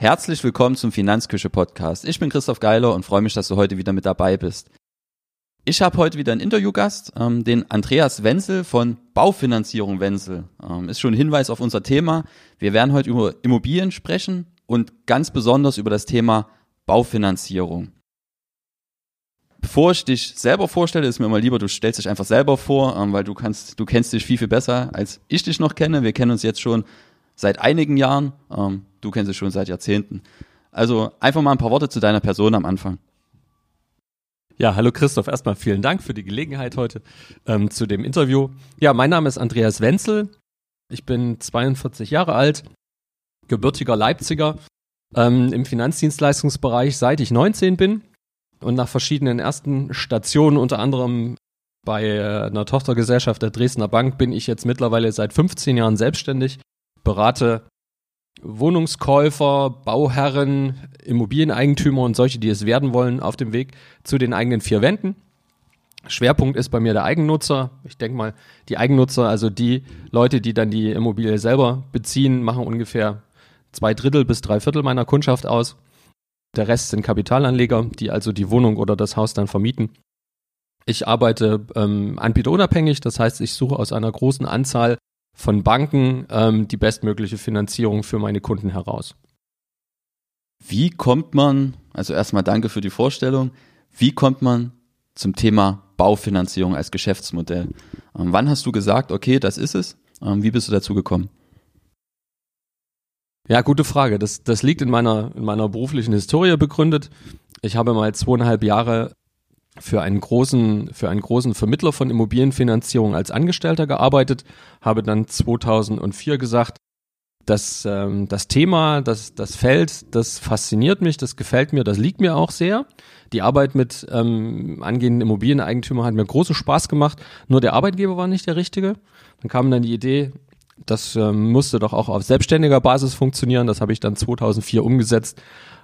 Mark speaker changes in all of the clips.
Speaker 1: Herzlich willkommen zum Finanzküche Podcast. Ich bin Christoph Geiler und freue mich, dass du heute wieder mit dabei bist. Ich habe heute wieder einen Interviewgast, ähm, den Andreas Wenzel von Baufinanzierung Wenzel. Ähm, ist schon ein Hinweis auf unser Thema. Wir werden heute über Immobilien sprechen und ganz besonders über das Thema Baufinanzierung. Bevor ich dich selber vorstelle, ist mir immer lieber, du stellst dich einfach selber vor, ähm, weil du kannst, du kennst dich viel, viel besser, als ich dich noch kenne. Wir kennen uns jetzt schon seit einigen Jahren. Ähm, du kennst dich schon seit Jahrzehnten. Also einfach mal ein paar Worte zu deiner Person am Anfang.
Speaker 2: Ja, hallo Christoph. Erstmal vielen Dank für die Gelegenheit heute ähm, zu dem Interview. Ja, mein Name ist Andreas Wenzel. Ich bin 42 Jahre alt, gebürtiger Leipziger, ähm, im Finanzdienstleistungsbereich seit ich 19 bin und nach verschiedenen ersten Stationen, unter anderem bei äh, einer Tochtergesellschaft der Dresdner Bank, bin ich jetzt mittlerweile seit 15 Jahren selbstständig, berate Wohnungskäufer, Bauherren, Immobilieneigentümer und solche, die es werden wollen, auf dem Weg zu den eigenen vier Wänden. Schwerpunkt ist bei mir der Eigennutzer. Ich denke mal, die Eigennutzer, also die Leute, die dann die Immobilie selber beziehen, machen ungefähr zwei Drittel bis drei Viertel meiner Kundschaft aus. Der Rest sind Kapitalanleger, die also die Wohnung oder das Haus dann vermieten. Ich arbeite ähm, anbieterunabhängig, das heißt, ich suche aus einer großen Anzahl von Banken ähm, die bestmögliche Finanzierung für meine Kunden heraus.
Speaker 1: Wie kommt man, also erstmal danke für die Vorstellung, wie kommt man zum Thema Baufinanzierung als Geschäftsmodell? Ähm, wann hast du gesagt, okay, das ist es? Ähm, wie bist du dazu gekommen?
Speaker 2: Ja, gute Frage. Das, das liegt in meiner, in meiner beruflichen Historie begründet. Ich habe mal zweieinhalb Jahre für einen großen, für einen großen Vermittler von Immobilienfinanzierung als Angestellter gearbeitet, habe dann 2004 gesagt, dass ähm, das Thema, das, das Feld, das fasziniert mich, das gefällt mir, das liegt mir auch sehr. Die Arbeit mit ähm, angehenden Immobilieneigentümern hat mir großen Spaß gemacht, nur der Arbeitgeber war nicht der richtige. Dann kam dann die Idee, das ähm, musste doch auch auf selbstständiger Basis funktionieren. Das habe ich dann 2004 umgesetzt.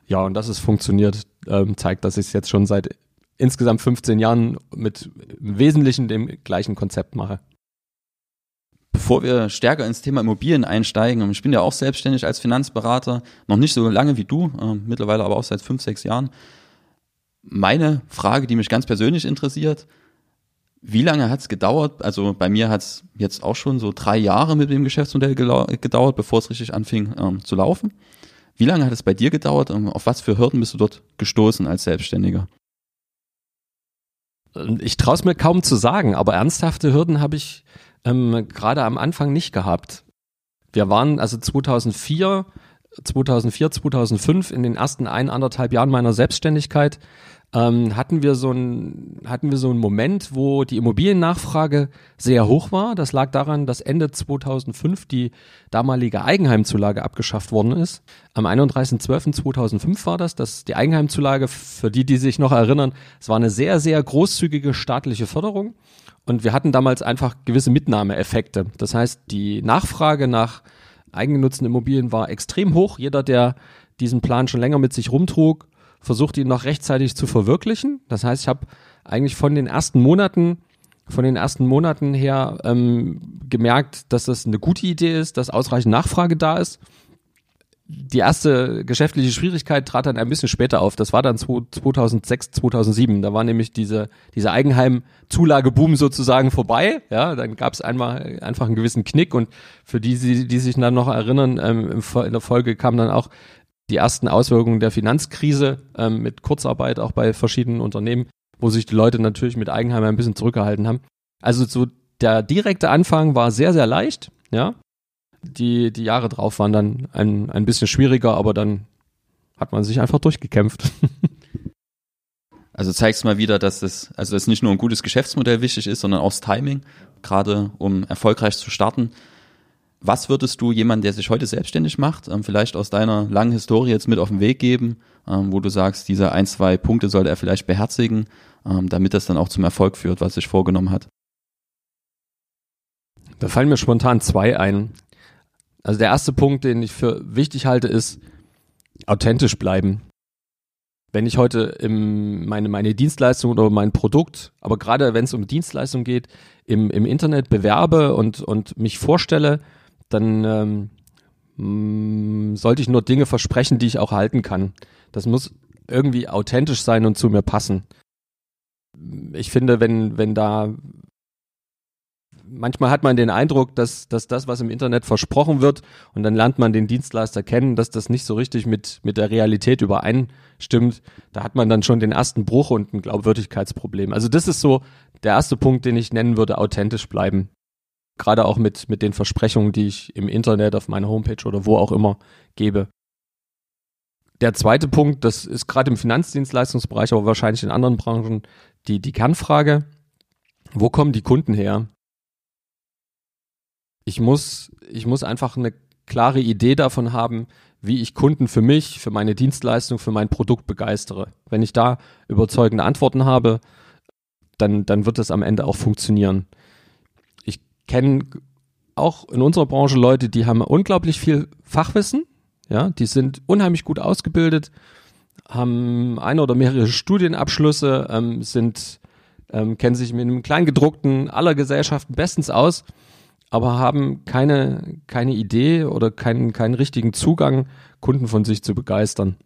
Speaker 2: Ja, und dass es funktioniert, ähm, zeigt, dass ich es jetzt schon seit insgesamt 15 Jahren mit im Wesentlichen dem gleichen Konzept mache.
Speaker 1: Bevor wir stärker ins Thema Immobilien einsteigen, ich bin ja auch selbstständig als Finanzberater, noch nicht so lange wie du, äh, mittlerweile aber auch seit fünf, sechs Jahren. Meine Frage, die mich ganz persönlich interessiert, wie lange hat es gedauert? Also bei mir hat es jetzt auch schon so drei Jahre mit dem Geschäftsmodell gedauert, bevor es richtig anfing ähm, zu laufen. Wie lange hat es bei dir gedauert? Auf was für Hürden bist du dort gestoßen als Selbstständiger?
Speaker 2: Ich traue es mir kaum zu sagen, aber ernsthafte Hürden habe ich ähm, gerade am Anfang nicht gehabt. Wir waren also 2004, 2004, 2005 in den ersten ein, anderthalb Jahren meiner Selbstständigkeit ähm, hatten wir so ein, hatten wir so einen Moment, wo die Immobiliennachfrage sehr hoch war. Das lag daran, dass Ende 2005 die damalige Eigenheimzulage abgeschafft worden ist. Am 31.12.2005 war das, dass die Eigenheimzulage, für die, die sich noch erinnern, es war eine sehr, sehr großzügige staatliche Förderung. Und wir hatten damals einfach gewisse Mitnahmeeffekte. Das heißt, die Nachfrage nach eigengenutzten Immobilien war extrem hoch. Jeder, der diesen Plan schon länger mit sich rumtrug, versucht ihn noch rechtzeitig zu verwirklichen. Das heißt, ich habe eigentlich von den ersten Monaten von den ersten Monaten her ähm, gemerkt, dass das eine gute Idee ist, dass ausreichend Nachfrage da ist. Die erste geschäftliche Schwierigkeit trat dann ein bisschen später auf. Das war dann 2006, 2007. Da war nämlich diese, diese Eigenheim-Zulageboom sozusagen vorbei. Ja, dann gab es einmal einfach einen gewissen Knick und für die, die, die sich dann noch erinnern, ähm, in der Folge kam dann auch die ersten Auswirkungen der Finanzkrise ähm, mit Kurzarbeit auch bei verschiedenen Unternehmen, wo sich die Leute natürlich mit Eigenheim ein bisschen zurückgehalten haben. Also so der direkte Anfang war sehr, sehr leicht, ja. Die, die Jahre drauf waren dann ein, ein bisschen schwieriger, aber dann hat man sich einfach durchgekämpft.
Speaker 1: Also zeigst mal wieder, dass es, also dass nicht nur ein gutes Geschäftsmodell wichtig ist, sondern auch das Timing, gerade um erfolgreich zu starten. Was würdest du jemandem, der sich heute selbstständig macht, ähm, vielleicht aus deiner langen Historie jetzt mit auf den Weg geben, ähm, wo du sagst, diese ein, zwei Punkte sollte er vielleicht beherzigen, ähm, damit das dann auch zum Erfolg führt, was sich vorgenommen hat?
Speaker 2: Da fallen mir spontan zwei ein. Also der erste Punkt, den ich für wichtig halte, ist authentisch bleiben. Wenn ich heute im, meine, meine Dienstleistung oder mein Produkt, aber gerade wenn es um Dienstleistung geht, im, im Internet bewerbe und, und mich vorstelle, dann ähm, mh, sollte ich nur Dinge versprechen, die ich auch halten kann. Das muss irgendwie authentisch sein und zu mir passen. Ich finde, wenn, wenn da manchmal hat man den Eindruck, dass, dass das, was im Internet versprochen wird, und dann lernt man den Dienstleister kennen, dass das nicht so richtig mit, mit der Realität übereinstimmt. Da hat man dann schon den ersten Bruch und ein Glaubwürdigkeitsproblem. Also das ist so der erste Punkt, den ich nennen würde, authentisch bleiben. Gerade auch mit, mit den Versprechungen, die ich im Internet, auf meiner Homepage oder wo auch immer gebe. Der zweite Punkt, das ist gerade im Finanzdienstleistungsbereich, aber wahrscheinlich in anderen Branchen die, die Kernfrage. Wo kommen die Kunden her? ich muss, ich muss einfach eine klare Idee davon haben, wie ich Kunden für mich, für meine Dienstleistung, für mein Produkt begeistere. Wenn ich da überzeugende Antworten habe, dann, dann wird es am Ende auch funktionieren. Ich kenne auch in unserer Branche Leute, die haben unglaublich viel Fachwissen, ja, die sind unheimlich gut ausgebildet, haben eine oder mehrere Studienabschlüsse, ähm, sind, ähm, kennen sich mit einem Kleingedruckten aller Gesellschaften bestens aus aber haben keine, keine Idee oder keinen, keinen richtigen Zugang, Kunden von sich zu begeistern.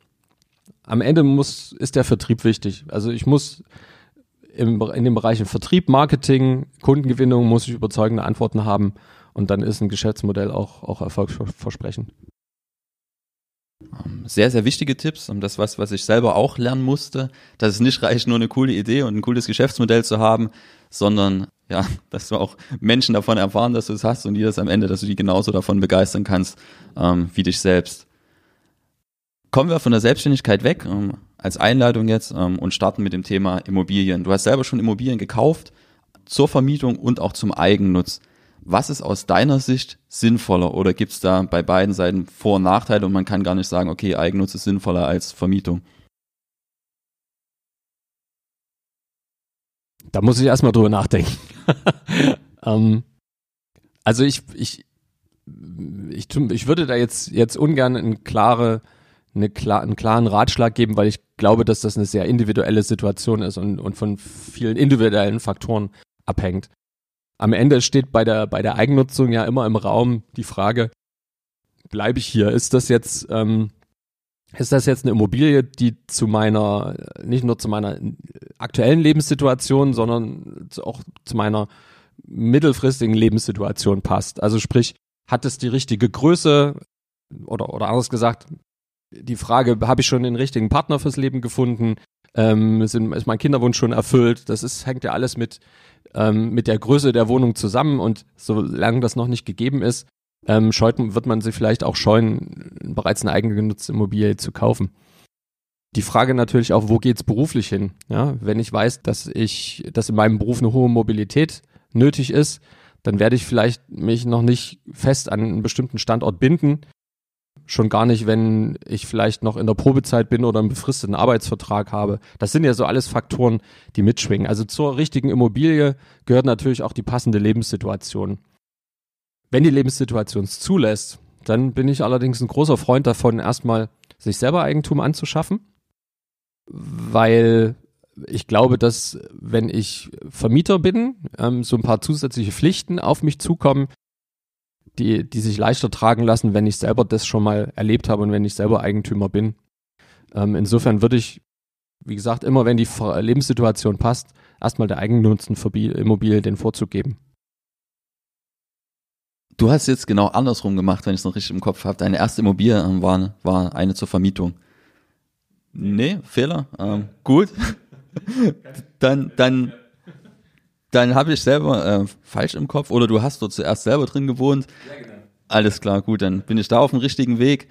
Speaker 2: Am Ende muss, ist der Vertrieb wichtig. Also ich muss im, in den Bereichen Vertrieb, Marketing, Kundengewinnung muss ich überzeugende Antworten haben und dann ist ein Geschäftsmodell auch, auch erfolgsversprechend.
Speaker 1: Ähm, sehr, sehr wichtige Tipps und das was, was ich selber auch lernen musste, dass es nicht reicht, nur eine coole Idee und ein cooles Geschäftsmodell zu haben, sondern ja, dass du auch Menschen davon erfahren, dass du es hast und die das am Ende, dass du die genauso davon begeistern kannst ähm, wie dich selbst. Kommen wir von der Selbstständigkeit weg, ähm, als Einleitung jetzt ähm, und starten mit dem Thema Immobilien. Du hast selber schon Immobilien gekauft zur Vermietung und auch zum Eigennutz. Was ist aus deiner Sicht sinnvoller oder gibt es da bei beiden Seiten Vor- und Nachteile und man kann gar nicht sagen, okay, Eigennutz ist sinnvoller als Vermietung?
Speaker 2: Da muss ich erstmal drüber nachdenken. ähm, also ich, ich, ich, ich würde da jetzt, jetzt ungern eine klare, eine einen klaren Ratschlag geben, weil ich glaube, dass das eine sehr individuelle Situation ist und, und von vielen individuellen Faktoren abhängt. Am Ende steht bei der, bei der Eigennutzung ja immer im Raum die Frage, bleibe ich hier? Ist das jetzt, ähm, ist das jetzt eine Immobilie, die zu meiner, nicht nur zu meiner aktuellen Lebenssituation, sondern auch zu meiner mittelfristigen Lebenssituation passt? Also sprich, hat es die richtige Größe oder, oder anders gesagt, die Frage, habe ich schon den richtigen Partner fürs Leben gefunden? Ähm, sind, ist mein Kinderwunsch schon erfüllt? Das ist, hängt ja alles mit, ähm, mit der Größe der Wohnung zusammen und solange das noch nicht gegeben ist, ähm, scheut, wird man sich vielleicht auch scheuen, bereits eine eigene genutzte Immobilie zu kaufen. Die Frage natürlich auch, wo geht's beruflich hin? Ja, wenn ich weiß, dass ich, dass in meinem Beruf eine hohe Mobilität nötig ist, dann werde ich vielleicht mich noch nicht fest an einen bestimmten Standort binden. Schon gar nicht, wenn ich vielleicht noch in der Probezeit bin oder einen befristeten Arbeitsvertrag habe. Das sind ja so alles Faktoren, die mitschwingen. Also zur richtigen Immobilie gehört natürlich auch die passende Lebenssituation. Wenn die Lebenssituation es zulässt, dann bin ich allerdings ein großer Freund davon, erstmal sich selber Eigentum anzuschaffen, weil ich glaube, dass wenn ich Vermieter bin, ähm, so ein paar zusätzliche Pflichten auf mich zukommen, die, die sich leichter tragen lassen, wenn ich selber das schon mal erlebt habe und wenn ich selber Eigentümer bin. Ähm, insofern würde ich, wie gesagt, immer wenn die Lebenssituation passt, erstmal der Eigennutzen für Immobilie den Vorzug geben.
Speaker 1: Du hast jetzt genau andersrum gemacht, wenn ich es noch richtig im Kopf habe. Deine erste Immobilie ähm, war, war eine zur Vermietung. Nee, Fehler. Ähm, gut. dann, dann, dann habe ich selber äh, falsch im Kopf oder du hast dort zuerst selber drin gewohnt. Ja, genau. Alles klar, gut, dann bin ich da auf dem richtigen Weg.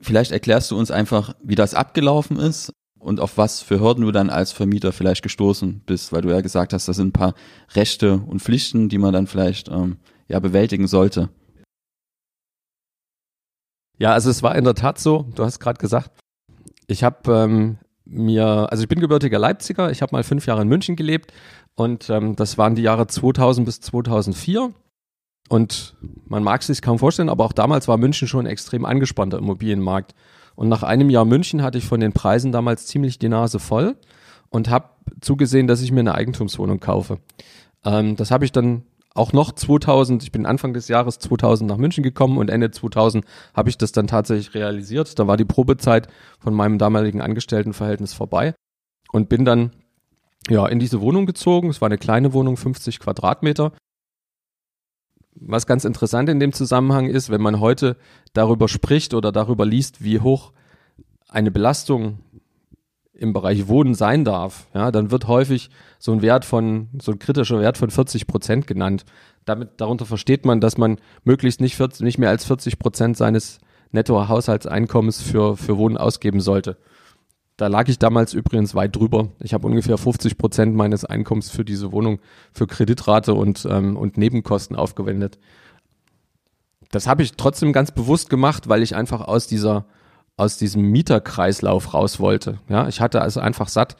Speaker 1: Vielleicht erklärst du uns einfach, wie das abgelaufen ist und auf was für Hürden du dann als Vermieter vielleicht gestoßen bist, weil du ja gesagt hast, das sind ein paar Rechte und Pflichten, die man dann vielleicht ähm, ja bewältigen sollte.
Speaker 2: Ja, also es war in der Tat so, du hast gerade gesagt, ich habe ähm, mir, also ich bin gebürtiger Leipziger, ich habe mal fünf Jahre in München gelebt und ähm, das waren die Jahre 2000 bis 2004 und man mag es sich kaum vorstellen, aber auch damals war München schon ein extrem angespannter Immobilienmarkt und nach einem Jahr München hatte ich von den Preisen damals ziemlich die Nase voll und habe zugesehen, dass ich mir eine Eigentumswohnung kaufe. Ähm, das habe ich dann auch noch 2000, ich bin Anfang des Jahres 2000 nach München gekommen und Ende 2000 habe ich das dann tatsächlich realisiert. Da war die Probezeit von meinem damaligen Angestelltenverhältnis vorbei und bin dann ja in diese Wohnung gezogen. Es war eine kleine Wohnung, 50 Quadratmeter. Was ganz interessant in dem Zusammenhang ist, wenn man heute darüber spricht oder darüber liest, wie hoch eine Belastung im Bereich Wohnen sein darf, ja, dann wird häufig so ein Wert von, so ein kritischer Wert von 40 Prozent genannt. Damit, darunter versteht man, dass man möglichst nicht, 40, nicht mehr als 40 Prozent seines Nettohaushaltseinkommens für, für Wohnen ausgeben sollte. Da lag ich damals übrigens weit drüber. Ich habe ungefähr 50 Prozent meines Einkommens für diese Wohnung, für Kreditrate und, ähm, und Nebenkosten aufgewendet. Das habe ich trotzdem ganz bewusst gemacht, weil ich einfach aus dieser, aus diesem Mieterkreislauf raus wollte. Ja, ich hatte also einfach satt,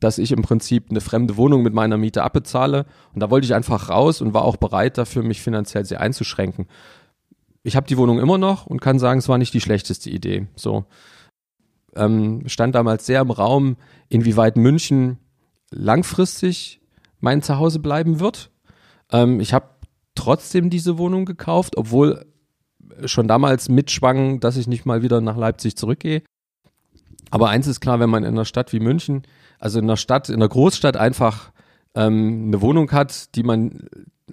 Speaker 2: dass ich im Prinzip eine fremde Wohnung mit meiner Miete abbezahle und da wollte ich einfach raus und war auch bereit dafür, mich finanziell sehr einzuschränken. Ich habe die Wohnung immer noch und kann sagen, es war nicht die schlechteste Idee. So ähm, stand damals sehr im Raum, inwieweit München langfristig mein Zuhause bleiben wird. Ähm, ich habe trotzdem diese Wohnung gekauft, obwohl schon damals mitschwang, dass ich nicht mal wieder nach Leipzig zurückgehe. Aber eins ist klar, wenn man in einer Stadt wie München, also in einer Stadt, in einer Großstadt einfach ähm, eine Wohnung hat, die man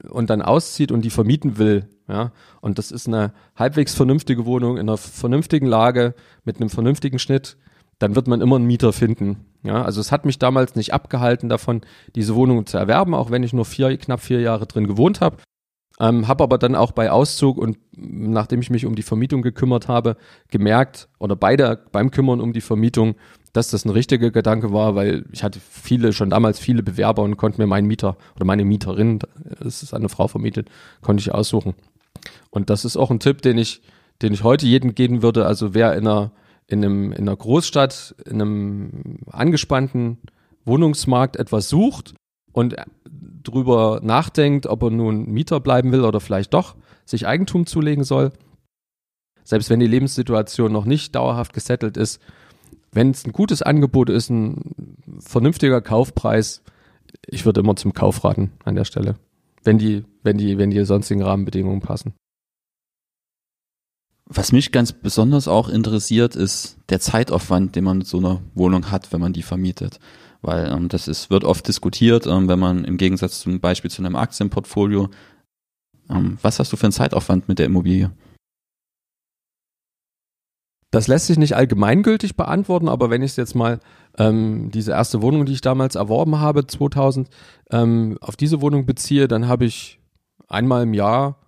Speaker 2: und dann auszieht und die vermieten will, ja, und das ist eine halbwegs vernünftige Wohnung in einer vernünftigen Lage mit einem vernünftigen Schnitt, dann wird man immer einen Mieter finden. Ja, also es hat mich damals nicht abgehalten davon, diese Wohnung zu erwerben, auch wenn ich nur vier, knapp vier Jahre drin gewohnt habe. Ähm, habe aber dann auch bei Auszug und nachdem ich mich um die Vermietung gekümmert habe, gemerkt oder bei der, beim Kümmern um die Vermietung, dass das ein richtiger Gedanke war, weil ich hatte viele, schon damals viele Bewerber und konnte mir meinen Mieter oder meine Mieterin, es ist eine Frau vermietet, konnte ich aussuchen. Und das ist auch ein Tipp, den ich, den ich heute jedem geben würde. Also wer in einer, in einem, in einer Großstadt, in einem angespannten Wohnungsmarkt etwas sucht und drüber nachdenkt, ob er nun Mieter bleiben will oder vielleicht doch sich Eigentum zulegen soll, selbst wenn die Lebenssituation noch nicht dauerhaft gesettelt ist, wenn es ein gutes Angebot ist, ein vernünftiger Kaufpreis, ich würde immer zum Kauf raten an der Stelle, wenn die, wenn die, wenn die sonstigen Rahmenbedingungen passen.
Speaker 1: Was mich ganz besonders auch interessiert, ist der Zeitaufwand, den man mit so einer Wohnung hat, wenn man die vermietet weil ähm, das ist, wird oft diskutiert, ähm, wenn man im Gegensatz zum Beispiel zu einem Aktienportfolio, ähm, was hast du für einen Zeitaufwand mit der Immobilie?
Speaker 2: Das lässt sich nicht allgemeingültig beantworten, aber wenn ich jetzt mal ähm, diese erste Wohnung, die ich damals erworben habe, 2000, ähm, auf diese Wohnung beziehe, dann habe ich einmal im Jahr,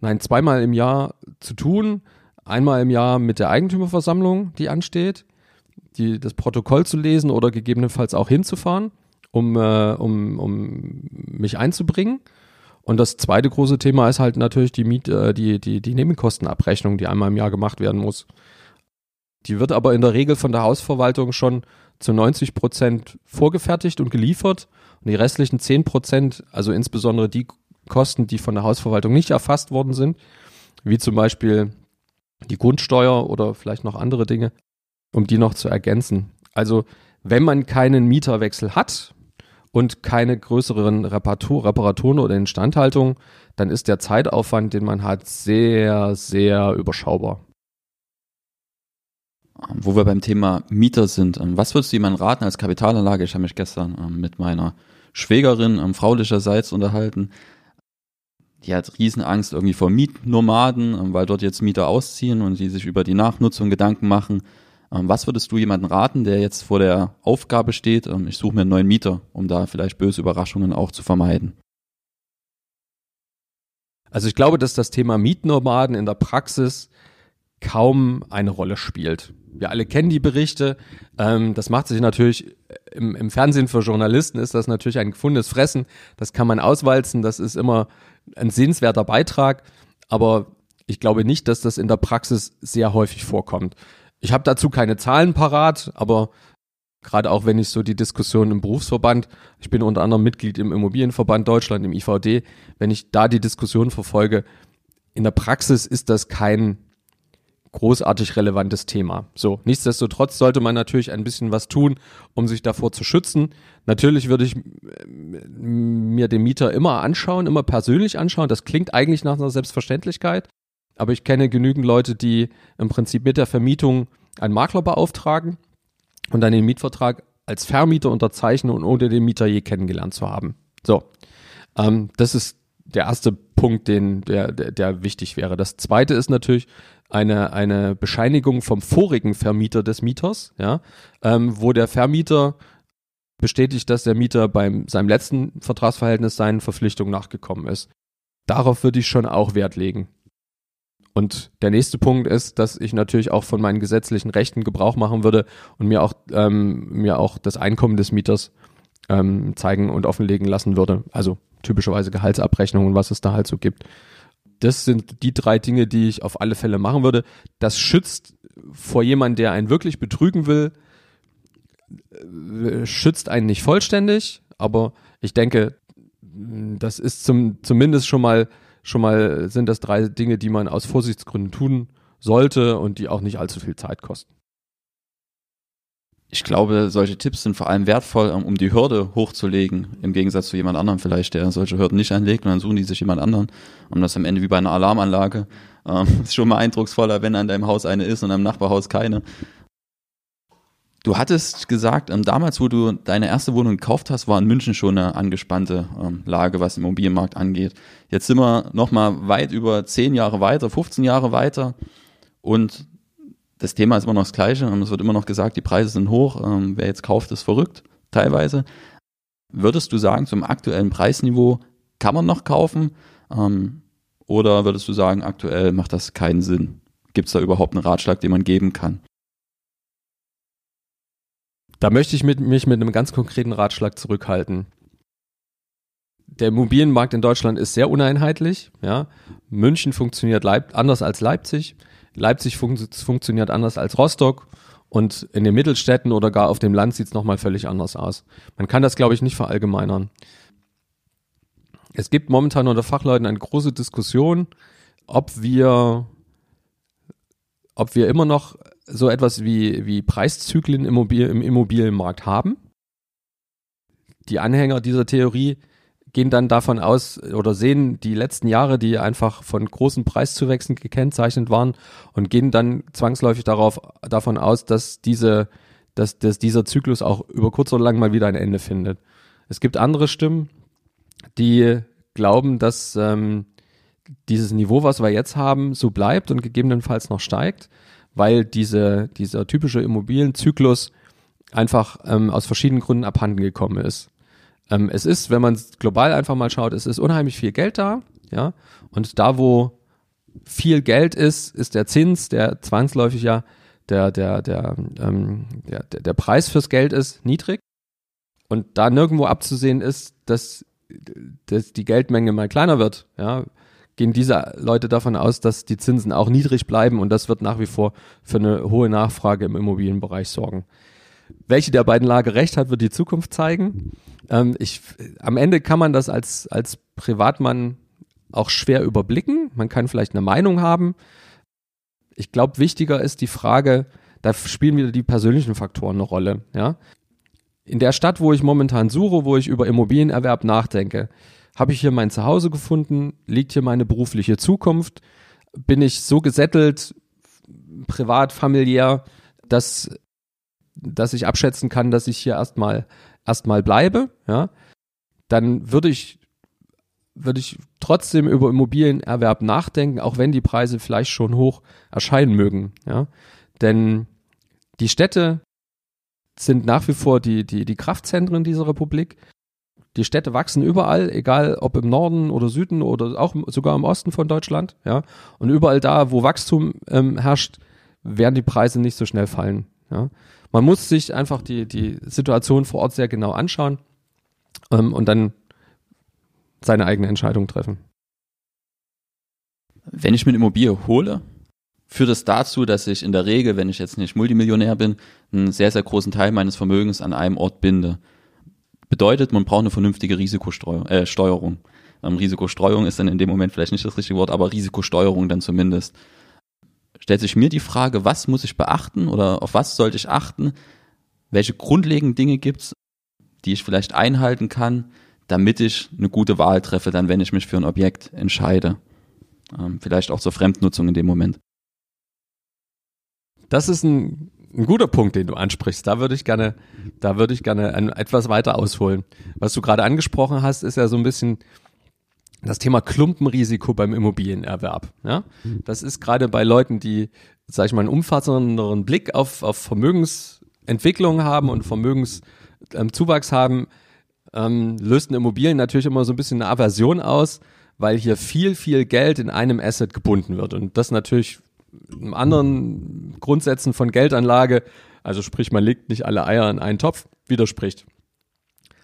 Speaker 2: nein, zweimal im Jahr zu tun. Einmal im Jahr mit der Eigentümerversammlung, die ansteht die, das Protokoll zu lesen oder gegebenenfalls auch hinzufahren, um, äh, um, um mich einzubringen. Und das zweite große Thema ist halt natürlich die Miet, äh, die, die, die Nebenkostenabrechnung, die einmal im Jahr gemacht werden muss. Die wird aber in der Regel von der Hausverwaltung schon zu 90 Prozent vorgefertigt und geliefert. Und die restlichen 10 Prozent, also insbesondere die Kosten, die von der Hausverwaltung nicht erfasst worden sind, wie zum Beispiel die Grundsteuer oder vielleicht noch andere Dinge, um die noch zu ergänzen. Also wenn man keinen Mieterwechsel hat und keine größeren Reparatur, Reparaturen oder Instandhaltung, dann ist der Zeitaufwand, den man hat, sehr, sehr überschaubar.
Speaker 1: Wo wir beim Thema Mieter sind, ähm, was würdest du jemandem raten als Kapitalanlage? Ich habe mich gestern ähm, mit meiner Schwägerin ähm, fraulicherseits unterhalten. Die hat Riesenangst irgendwie vor Mietnomaden, weil dort jetzt Mieter ausziehen und die sich über die Nachnutzung Gedanken machen. Ähm, was würdest du jemandem raten, der jetzt vor der Aufgabe steht, ähm, ich suche mir einen neuen Mieter, um da vielleicht böse Überraschungen auch zu vermeiden?
Speaker 2: Also ich glaube, dass das Thema Mietnomaden in der Praxis kaum eine Rolle spielt. Wir alle kennen die Berichte. Ähm, das macht sich natürlich im, im, Fernsehen für Journalisten ist das natürlich ein gefundenes Fressen. Das kann man auswalzen. Das ist immer ein sehenswerter Beitrag. Aber ich glaube nicht, dass das in der Praxis sehr häufig vorkommt. Ich habe dazu keine Zahlen parat, aber gerade auch wenn ich so die Diskussion im Berufsverband, ich bin unter anderem Mitglied im Immobilienverband Deutschland, im IVD, wenn ich da die Diskussion verfolge, in der Praxis ist das kein, großartig relevantes Thema. So, nichtsdestotrotz sollte man natürlich ein bisschen was tun, um sich davor zu schützen. Natürlich würde ich mir den Mieter immer anschauen, immer persönlich anschauen. Das klingt eigentlich nach einer Selbstverständlichkeit, aber ich kenne genügend Leute, die im Prinzip mit der Vermietung einen Makler beauftragen und dann den Mietvertrag als Vermieter unterzeichnen und ohne den Mieter je kennengelernt zu haben. So, ähm, das ist der erste Punkt, den, der, der, der wichtig wäre. Das zweite ist natürlich eine, eine Bescheinigung vom vorigen Vermieter des Mieters, ja, ähm, wo der Vermieter bestätigt, dass der Mieter beim seinem letzten Vertragsverhältnis seinen Verpflichtungen nachgekommen ist. Darauf würde ich schon auch Wert legen. Und der nächste Punkt ist, dass ich natürlich auch von meinen gesetzlichen Rechten Gebrauch machen würde und mir auch, ähm, mir auch das Einkommen des Mieters ähm, zeigen und offenlegen lassen würde. Also typischerweise Gehaltsabrechnungen, was es da halt so gibt. Das sind die drei Dinge, die ich auf alle Fälle machen würde. Das schützt vor jemandem, der einen wirklich betrügen will, äh, schützt einen nicht vollständig, aber ich denke, das ist zum, zumindest schon mal, schon mal sind das drei Dinge, die man aus Vorsichtsgründen tun sollte und die auch nicht allzu viel Zeit kosten
Speaker 1: ich glaube, solche Tipps sind vor allem wertvoll, um die Hürde hochzulegen, im Gegensatz zu jemand anderem vielleicht, der solche Hürden nicht anlegt und dann suchen die sich jemand anderen. Und das am Ende wie bei einer Alarmanlage. Ähm, ist schon mal eindrucksvoller, wenn an deinem Haus eine ist und am Nachbarhaus keine. Du hattest gesagt, ähm, damals, wo du deine erste Wohnung gekauft hast, war in München schon eine angespannte ähm, Lage, was den Immobilienmarkt angeht. Jetzt sind wir nochmal weit über zehn Jahre weiter, 15 Jahre weiter und das Thema ist immer noch das gleiche und es wird immer noch gesagt, die Preise sind hoch, ähm, wer jetzt kauft, ist verrückt, teilweise. Würdest du sagen, zum aktuellen Preisniveau kann man noch kaufen? Ähm, oder würdest du sagen, aktuell macht das keinen Sinn? Gibt es da überhaupt einen Ratschlag, den man geben kann?
Speaker 2: Da möchte ich mit, mich mit einem ganz konkreten Ratschlag zurückhalten. Der Immobilienmarkt in Deutschland ist sehr uneinheitlich. Ja. München funktioniert Leip anders als Leipzig. Leipzig fun funktioniert anders als Rostock und in den Mittelstädten oder gar auf dem Land sieht es nochmal völlig anders aus. Man kann das, glaube ich, nicht verallgemeinern. Es gibt momentan unter Fachleuten eine große Diskussion, ob wir, ob wir immer noch so etwas wie, wie Preiszyklen im, Immobil im Immobilienmarkt haben. Die Anhänger dieser Theorie gehen dann davon aus oder sehen die letzten Jahre, die einfach von großen Preiszuwächsen gekennzeichnet waren und gehen dann zwangsläufig darauf, davon aus, dass diese, dass, dass dieser Zyklus auch über kurz oder lang mal wieder ein Ende findet. Es gibt andere Stimmen, die glauben, dass ähm, dieses Niveau, was wir jetzt haben, so bleibt und gegebenenfalls noch steigt, weil diese, dieser typische Immobilienzyklus einfach ähm, aus verschiedenen Gründen abhanden gekommen ist. Ähm, es ist, wenn man global einfach mal schaut, es ist unheimlich viel Geld da, ja. Und da, wo viel Geld ist, ist der Zins, der zwangsläufig ja der, der, der, ähm, der, der Preis fürs Geld ist, niedrig. Und da nirgendwo abzusehen ist, dass, dass die Geldmenge mal kleiner wird, ja, gehen diese Leute davon aus, dass die Zinsen auch niedrig bleiben und das wird nach wie vor für eine hohe Nachfrage im Immobilienbereich sorgen. Welche der beiden Lage recht hat, wird die Zukunft zeigen. Ähm, ich, am Ende kann man das als, als Privatmann auch schwer überblicken. Man kann vielleicht eine Meinung haben. Ich glaube, wichtiger ist die Frage, da spielen wieder die persönlichen Faktoren eine Rolle. Ja? In der Stadt, wo ich momentan suche, wo ich über Immobilienerwerb nachdenke, habe ich hier mein Zuhause gefunden, liegt hier meine berufliche Zukunft, bin ich so gesettelt, privat, familiär, dass dass ich abschätzen kann, dass ich hier erstmal erstmal bleibe, ja, dann würde ich würde ich trotzdem über Immobilienerwerb nachdenken, auch wenn die Preise vielleicht schon hoch erscheinen mögen, ja. Denn die Städte sind nach wie vor die, die, die Kraftzentren dieser Republik. Die Städte wachsen überall, egal ob im Norden oder Süden oder auch sogar im Osten von Deutschland, ja. Und überall da, wo Wachstum ähm, herrscht, werden die Preise nicht so schnell fallen, ja. Man muss sich einfach die, die Situation vor Ort sehr genau anschauen ähm, und dann seine eigene Entscheidung treffen.
Speaker 1: Wenn ich mir eine Immobilie hole, führt das dazu, dass ich in der Regel, wenn ich jetzt nicht Multimillionär bin, einen sehr, sehr großen Teil meines Vermögens an einem Ort binde. Bedeutet, man braucht eine vernünftige Risikosteuerung. Äh. Ähm, Risikostreuung ist dann in dem Moment vielleicht nicht das richtige Wort, aber Risikosteuerung dann zumindest. stellt sich mir die Frage, was muss ich beachten oder auf was sollte ich achten? Welche grundlegenden Dinge gibt's, die ich vielleicht einhalten kann, damit ich eine gute Wahl treffe, dann wenn ich mich für ein Objekt entscheide. Ähm, vielleicht auch zur Fremdnutzung in dem Moment.
Speaker 2: Das ist ein, ein guter Punkt, den du ansprichst. Da würde ich gerne, da würde ich gerne ein, etwas weiter ausholen. Was du gerade angesprochen hast, ist ja so ein bisschen das Thema Klumpenrisiko beim Immobilienerwerb. Ja? Das ist gerade bei Leuten, die, sag ich mal, einen umfassenderen Blick auf, auf Vermögensentwicklung haben und Vermögenszuwachs ähm, haben, ähm, löst eine Immobilien natürlich immer so ein bisschen eine Aversion aus, weil hier viel, viel Geld in einem Asset gebunden wird. Und das natürlich anderen Grundsätzen von Geldanlage, also sprich, man legt nicht alle Eier in einen Topf, widerspricht.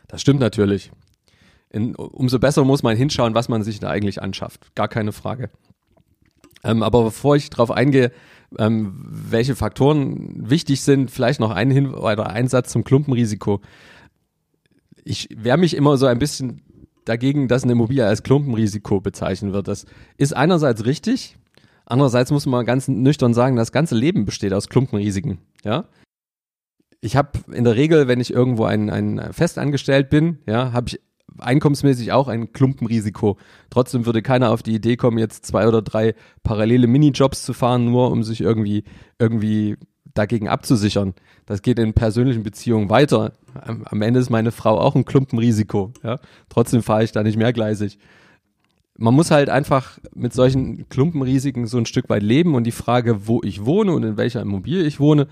Speaker 2: Das stimmt natürlich. In, umso besser muss man hinschauen, was man sich da eigentlich anschafft. Gar keine Frage. Ähm, aber bevor ich darauf eingehe, ähm, welche Faktoren wichtig sind, vielleicht noch ein Hin oder ein Satz zum Klumpenrisiko. Ich wehre mich immer so ein bisschen dagegen, dass eine Immobilie als Klumpenrisiko bezeichnet wird. Das ist einerseits richtig, andererseits muss man ganz nüchtern sagen, das ganze Leben besteht aus Klumpenrisiken. Ja, ich habe in der Regel, wenn ich irgendwo ein, ein festangestellt bin, ja, habe ich einkommensmäßig auch ein Klumpenrisiko. Trotzdem würde keiner auf die Idee kommen, jetzt zwei oder drei parallele Minijobs zu fahren, nur um sich irgendwie, irgendwie dagegen abzusichern. Das geht in persönlichen Beziehungen weiter. Am, am Ende ist meine Frau auch ein Klumpenrisiko. Ja? Trotzdem fahre ich da nicht mehrgleisig. Man muss halt einfach mit solchen Klumpenrisiken so ein Stück weit leben und die Frage, wo ich wohne und in welcher Immobilie ich wohne,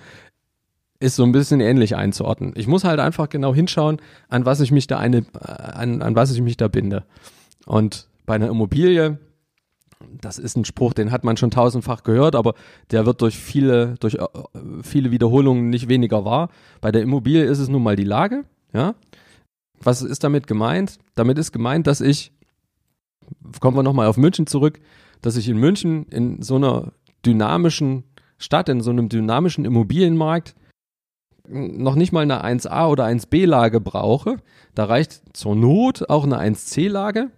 Speaker 2: ist so ein bisschen ähnlich einzuordnen. Ich muss halt einfach genau hinschauen, an was ich mich da eine, an, an was ich mich da binde. Und bei einer Immobilie, das ist ein Spruch, den hat man schon tausendfach gehört, aber der wird durch viele, durch äh, viele Wiederholungen nicht weniger wahr. Bei der Immobilie ist es nun mal die Lage, ja. Was ist damit gemeint? Damit ist gemeint, dass ich, kommen wir nochmal auf München zurück, dass ich in München in so einer dynamischen Stadt, in so einem dynamischen Immobilienmarkt noch nicht mal eine 1a oder 1b-Lage brauche. Da reicht zur Not auch eine 1c-Lage.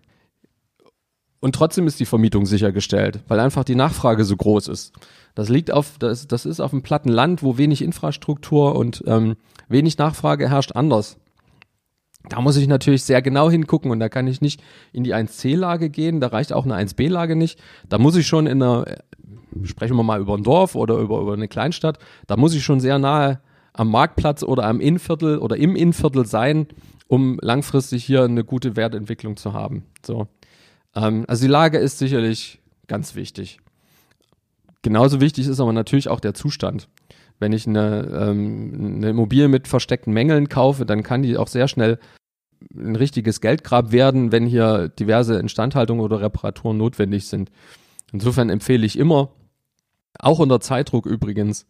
Speaker 2: Und trotzdem ist die Vermietung sichergestellt, weil einfach die Nachfrage so groß ist. Das liegt auf, das, das ist auf einem platten Land, wo wenig Infrastruktur und ähm, wenig Nachfrage herrscht, anders. Da muss ich natürlich sehr genau hingucken und da kann ich nicht in die 1C-Lage gehen, da reicht auch eine 1B-Lage nicht. Da muss ich schon in einer, sprechen wir mal über ein Dorf oder über, über eine Kleinstadt, da muss ich schon sehr nahe am Marktplatz oder am Innenviertel oder im Innenviertel sein, um langfristig hier eine gute Wertentwicklung zu haben. So. Ähm, also die Lage ist sicherlich ganz wichtig. Genauso wichtig ist aber natürlich auch der Zustand. Wenn ich eine, ähm, eine Immobilie mit versteckten Mängeln kaufe, dann kann die auch sehr schnell ein richtiges Geldgrab werden, wenn hier diverse Instandhaltungen oder Reparaturen notwendig sind. Insofern empfehle ich immer, auch unter Zeitdruck übrigens,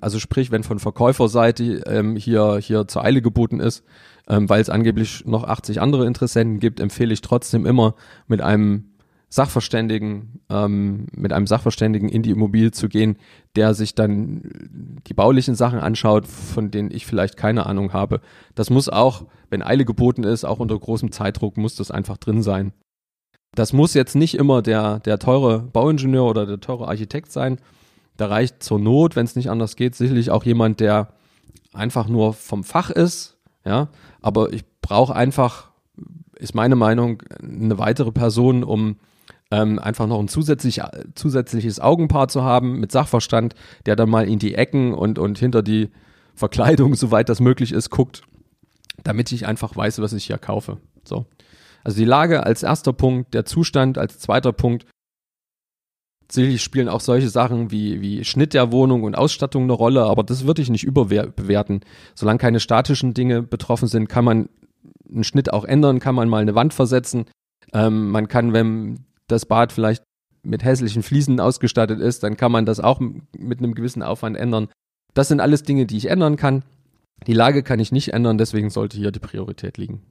Speaker 2: also sprich, wenn von Verkäuferseite ähm, hier, hier zur Eile geboten ist, ähm, weil es angeblich noch 80 andere Interessenten gibt, empfehle ich trotzdem immer mit einem Sachverständigen, ähm, mit einem Sachverständigen in die Immobilie zu gehen, der sich dann die baulichen Sachen anschaut, von denen ich vielleicht keine Ahnung habe. Das muss auch, wenn Eile geboten ist, auch unter großem Zeitdruck, muss das einfach drin sein. Das muss jetzt nicht immer der, der teure Bauingenieur oder der teure Architekt sein, da reicht zur Not, wenn es nicht anders geht, sicherlich auch jemand, der einfach nur vom Fach ist, ja, aber ich brauche einfach, ist meine Meinung, eine weitere Person, um ähm, einfach noch ein zusätzlich, zusätzliches Augenpaar zu haben mit Sachverstand, der dann mal in die Ecken und, und hinter die Verkleidung, soweit das möglich ist, guckt, damit ich einfach weiß, was ich hier kaufe. So. Also die Lage als erster Punkt, der Zustand als zweiter Punkt Sicherlich spielen auch solche Sachen wie, wie Schnitt der Wohnung und Ausstattung eine Rolle, aber das würde ich nicht überbewerten. Solange keine statischen Dinge betroffen sind, kann man einen Schnitt auch ändern, kann man mal eine Wand versetzen. Ähm, man kann, wenn das Bad vielleicht mit hässlichen Fliesen ausgestattet ist, dann kann man das auch mit einem gewissen Aufwand ändern. Das sind alles Dinge, die ich ändern kann. Die Lage kann ich nicht ändern, deswegen sollte hier die Priorität liegen.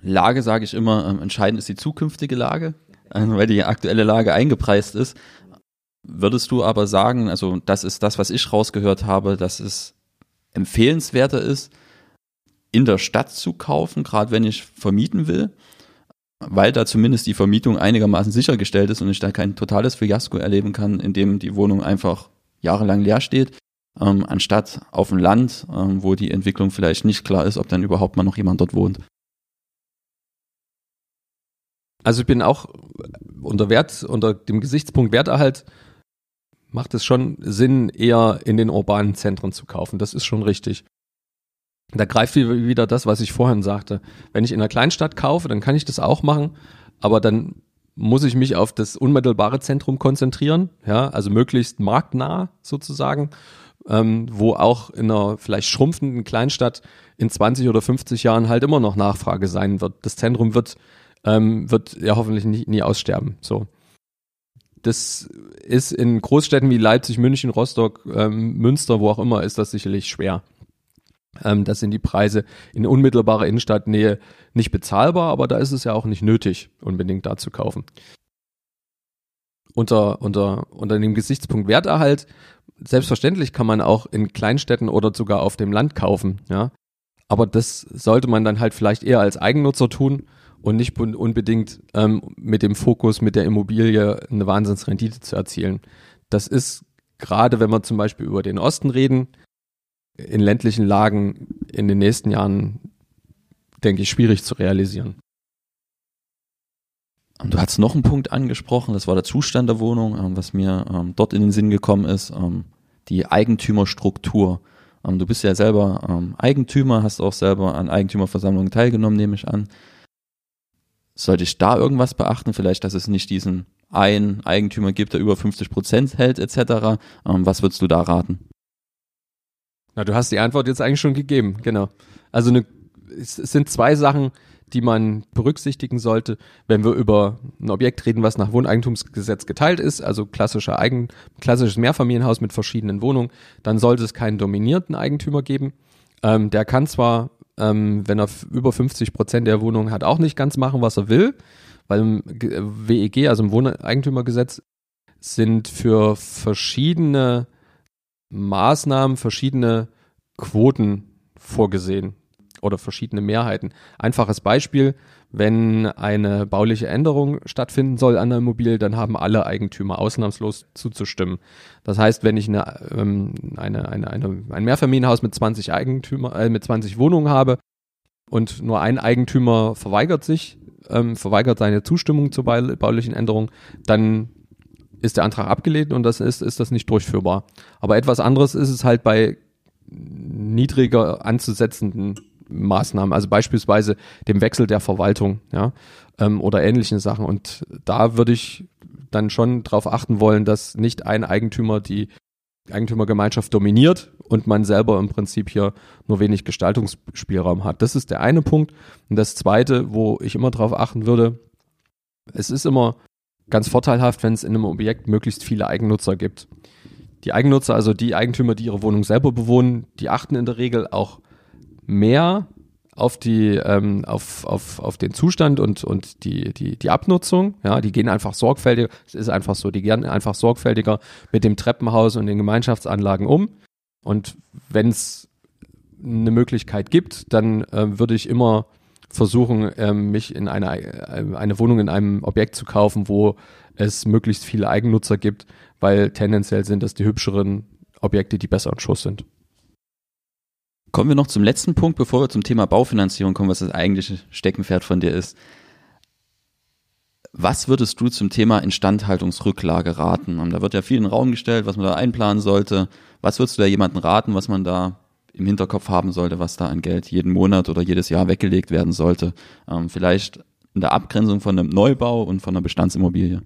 Speaker 1: Lage sage ich immer, ähm, entscheidend ist die zukünftige Lage. Also, weil die aktuelle Lage eingepreist ist. Würdest du aber sagen, also das ist das, was ich rausgehört habe, dass es empfehlenswerter ist, in der Stadt zu kaufen, gerade wenn ich vermieten will, weil da zumindest die Vermietung einigermaßen sichergestellt ist und ich da kein totales Fiasko erleben kann, in dem die Wohnung einfach jahrelang leer steht, ähm, anstatt auf dem Land, ähm, wo die Entwicklung vielleicht nicht klar ist, ob dann überhaupt mal noch jemand dort wohnt.
Speaker 2: Also ich bin auch unter Wert, unter dem Gesichtspunkt Werterhalt macht es schon Sinn, eher in den urbanen Zentren zu kaufen. Das ist schon richtig. Da greift wieder das, was ich vorhin sagte. Wenn ich in einer Kleinstadt kaufe, dann kann ich das auch machen, aber dann muss ich mich auf das unmittelbare Zentrum konzentrieren, ja, also möglichst marktnah sozusagen, ähm, wo auch in einer vielleicht schrumpfenden Kleinstadt in 20 oder 50 Jahren halt immer noch Nachfrage sein wird. Das Zentrum wird, ähm, wird ja hoffentlich nie, nie aussterben. So. Das ist in Großstädten wie Leipzig, München, Rostock, ähm, Münster, wo auch immer, ist das sicherlich schwer. Ähm, das sind die Preise in unmittelbarer Innenstadtnähe nicht bezahlbar, aber da ist es ja auch nicht nötig, unbedingt da zu kaufen. Unter, unter, unter dem Gesichtspunkt Werterhalt, selbstverständlich kann man auch in Kleinstädten oder sogar auf dem Land kaufen, ja. Aber das sollte man dann halt vielleicht eher als Eigennutzer tun und nicht unbedingt ähm, mit dem Fokus, mit der Immobilie eine Wahnsinnsrendite zu erzielen. Das ist gerade, wenn wir zum Beispiel über den Osten reden, in ländlichen Lagen in den nächsten Jahren, denke ich, schwierig zu realisieren.
Speaker 1: Du hast noch einen Punkt angesprochen, das war der Zustand der Wohnung, ähm, was mir ähm, dort in den Sinn gekommen ist, ähm, die Eigentümerstruktur. du bist ja selber Eigentümer, hast auch selber an Eigentümerversammlungen teilgenommen, nehme ich an. Sollte ich da irgendwas beachten? Vielleicht, dass es nicht diesen einen Eigentümer gibt, der über 50 Prozent hält, etc. was würdest du da raten?
Speaker 2: Na, du hast die Antwort jetzt eigentlich schon gegeben, genau. Also eine, es sind zwei Sachen, die man berücksichtigen sollte, wenn wir über ein Objekt reden, was nach Wohneigentumsgesetz geteilt ist, also klassischer Eigen, klassisches Mehrfamilienhaus mit verschiedenen Wohnungen, dann sollte es keinen dominierten Eigentümer geben. Ähm, der kann zwar, ähm, wenn er über 50 Prozent der Wohnung hat, auch nicht ganz machen, was er will, weil im WEG, also im Wohneigentümergesetz, sind für verschiedene Maßnahmen verschiedene Quoten vorgesehen oder verschiedene Mehrheiten. Einfaches Beispiel, wenn eine bauliche Änderung stattfinden soll an der Immobilie, dann haben alle Eigentümer ausnahmslos zuzustimmen. Das heißt, wenn ich eine, ähm, eine, eine, eine, ein Mehrfamilienhaus mit 20 Eigentümer, äh, mit 20 Wohnungen habe und nur ein Eigentümer verweigert sich, ähm, verweigert seine Zustimmung zur baulichen Änderung, dann ist der Antrag abgelehnt und das ist, ist das nicht durchführbar. Aber etwas anderes ist es halt bei niedriger anzusetzenden Maßnahmen, also beispielsweise dem Wechsel der Verwaltung, ja, ähm, oder ähnlichen Sachen. Und da würde ich dann schon darauf achten wollen, dass nicht ein Eigentümer die Eigentümergemeinschaft dominiert und man selber im Prinzip hier nur wenig Gestaltungsspielraum hat. Das ist der eine Punkt. Und das zweite, wo ich immer darauf achten würde, es ist immer ganz vorteilhaft, wenn es in einem Objekt möglichst viele Eigennutzer gibt. Die Eigennutzer, also die Eigentümer, die ihre Wohnung selber bewohnen, die achten in der Regel auch mehr auf die ähm, auf, auf, auf den Zustand und, und die, die, die Abnutzung. Ja, die gehen einfach sorgfältiger, es ist einfach so, die gehen einfach sorgfältiger mit dem Treppenhaus und den Gemeinschaftsanlagen um. Und wenn es eine Möglichkeit gibt, dann äh, würde ich immer versuchen, ähm, mich in eine, äh, eine Wohnung in einem Objekt zu kaufen, wo es möglichst viele Eigennutzer gibt, weil tendenziell sind das die hübscheren Objekte, die besser in Schuss sind.
Speaker 1: Kommen wir noch zum letzten Punkt, bevor wir zum Thema Baufinanzierung kommen, was das eigentliche Steckenpferd von dir ist. Was würdest du zum Thema Instandhaltungsrücklage raten? Und da wird ja viel in den Raum gestellt, was man da einplanen sollte. Was würdest du da jemandem raten, was man da im Hinterkopf haben sollte, was da an Geld jeden Monat oder jedes Jahr weggelegt werden sollte. Ähm, vielleicht in der Abgrenzung von einem Neubau und von einer Bestandsimmobilie.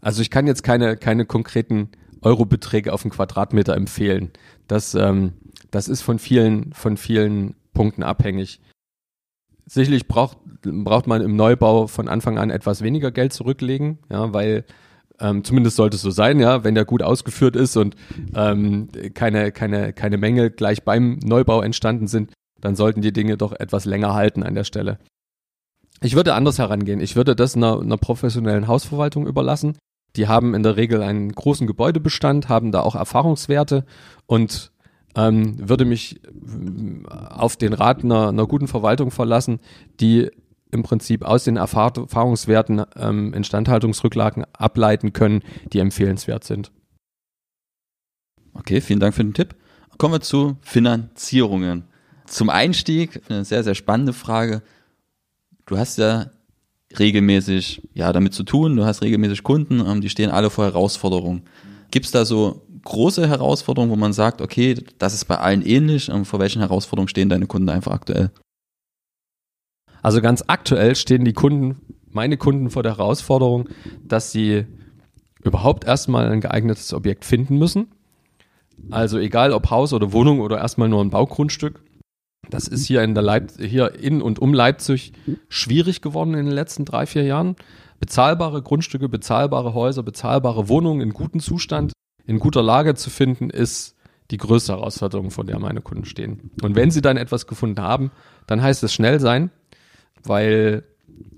Speaker 2: Also ich kann jetzt keine, keine konkreten Eurobeträge auf den Quadratmeter empfehlen. Das, ähm, das ist von vielen, von vielen Punkten abhängig. Sicherlich braucht, braucht man im Neubau von Anfang an etwas weniger Geld zurücklegen, ja, weil ähm, zumindest sollte es so sein, ja, wenn der gut ausgeführt ist und ähm, keine, keine, keine Mängel gleich beim Neubau entstanden sind, dann sollten die Dinge doch etwas länger halten an der Stelle. Ich würde anders herangehen. Ich würde das einer, einer professionellen Hausverwaltung überlassen. Die haben in der Regel einen großen Gebäudebestand, haben da auch Erfahrungswerte und ähm, würde mich auf den Rat einer, einer guten Verwaltung verlassen, die im Prinzip aus den Erfahrungswerten ähm, Instandhaltungsrücklagen ableiten können, die empfehlenswert sind.
Speaker 1: Okay, vielen Dank für den Tipp. Kommen wir zu Finanzierungen. Zum Einstieg eine sehr, sehr spannende Frage. Du hast ja regelmäßig ja damit zu tun, du hast regelmäßig Kunden, ähm, die stehen alle vor Herausforderungen. Gibt es da so große Herausforderungen, wo man sagt, okay, das ist bei allen ähnlich, ähm, vor welchen Herausforderungen stehen deine Kunden einfach aktuell?
Speaker 2: Also ganz aktuell stehen die Kunden, meine Kunden vor der Herausforderung, dass sie überhaupt erstmal ein geeignetes Objekt finden müssen. Also egal ob Haus oder Wohnung oder erstmal nur ein Baugrundstück. Das ist hier in der Leip hier in und um Leipzig schwierig geworden in den letzten drei, vier Jahren. Bezahlbare Grundstücke, bezahlbare Häuser, bezahlbare Wohnungen in gutem Zustand, in guter Lage zu finden, ist die größte Herausforderung, vor der meine Kunden stehen. Und wenn sie dann etwas gefunden haben, dann heißt es schnell sein, weil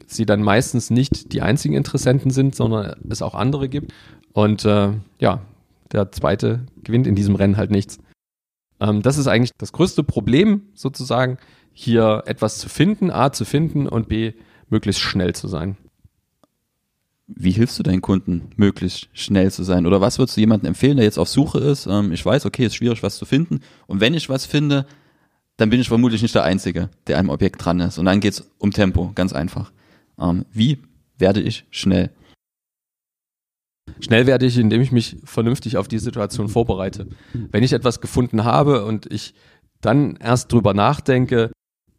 Speaker 2: sie dann meistens nicht die einzigen Interessenten sind, sondern es auch andere gibt. Und äh, ja, der zweite gewinnt in diesem Rennen halt nichts. Ähm, das ist eigentlich das größte Problem sozusagen, hier etwas zu finden, A zu finden und B möglichst schnell zu sein.
Speaker 1: Wie hilfst du deinen Kunden, möglichst schnell zu sein? Oder was würdest du jemandem empfehlen, der jetzt auf Suche ist? Ähm, ich weiß, okay, es ist schwierig, was zu finden. Und wenn ich was finde, dann bin ich vermutlich nicht der Einzige, der am Objekt dran ist. Und dann geht es um Tempo, ganz einfach. Ähm, wie werde ich schnell?
Speaker 2: Schnell werde ich, indem ich mich vernünftig auf die Situation vorbereite. Wenn ich etwas gefunden habe und ich dann erst drüber nachdenke,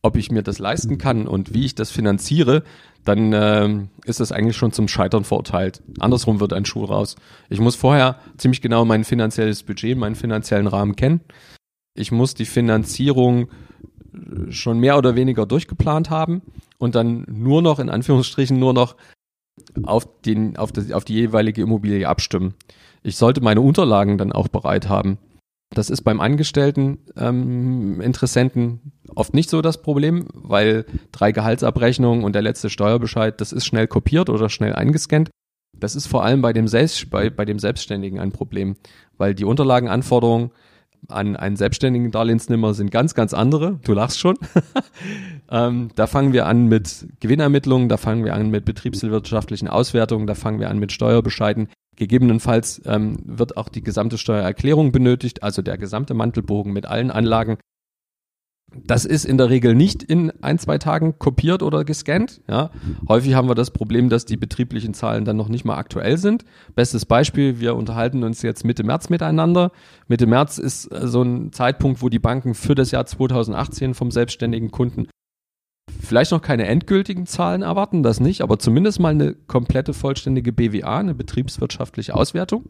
Speaker 2: ob ich mir das leisten kann und wie ich das finanziere, dann äh, ist das eigentlich schon zum Scheitern verurteilt. Andersrum wird ein Schuh raus. Ich muss vorher ziemlich genau mein finanzielles Budget, meinen finanziellen Rahmen kennen. Ich muss die Finanzierung schon mehr oder weniger durchgeplant haben und dann nur noch, in Anführungsstrichen, nur noch auf, den, auf, das, auf die jeweilige Immobilie abstimmen. Ich sollte meine Unterlagen dann auch bereit haben. Das ist beim Angestellten ähm, Interessenten oft nicht so das Problem, weil drei Gehaltsabrechnungen und der letzte Steuerbescheid, das ist schnell kopiert oder schnell eingescannt. Das ist vor allem bei dem, Selbst, bei, bei dem Selbstständigen ein Problem, weil die Unterlagenanforderungen an einen selbstständigen Darlehensnehmer sind ganz, ganz andere. Du lachst schon. ähm, da fangen wir an mit Gewinnermittlungen, da fangen wir an mit betriebswirtschaftlichen Auswertungen, da fangen wir an mit Steuerbescheiden. Gegebenenfalls ähm, wird auch die gesamte Steuererklärung benötigt, also der gesamte Mantelbogen mit allen Anlagen. Das ist in der Regel nicht in ein, zwei Tagen kopiert oder gescannt. Ja. Häufig haben wir das Problem, dass die betrieblichen Zahlen dann noch nicht mal aktuell sind. Bestes Beispiel, wir unterhalten uns jetzt Mitte März miteinander. Mitte März ist äh, so ein Zeitpunkt, wo die Banken für das Jahr 2018 vom selbstständigen Kunden vielleicht noch keine endgültigen Zahlen erwarten, das nicht, aber zumindest mal eine komplette vollständige BWA, eine betriebswirtschaftliche Auswertung.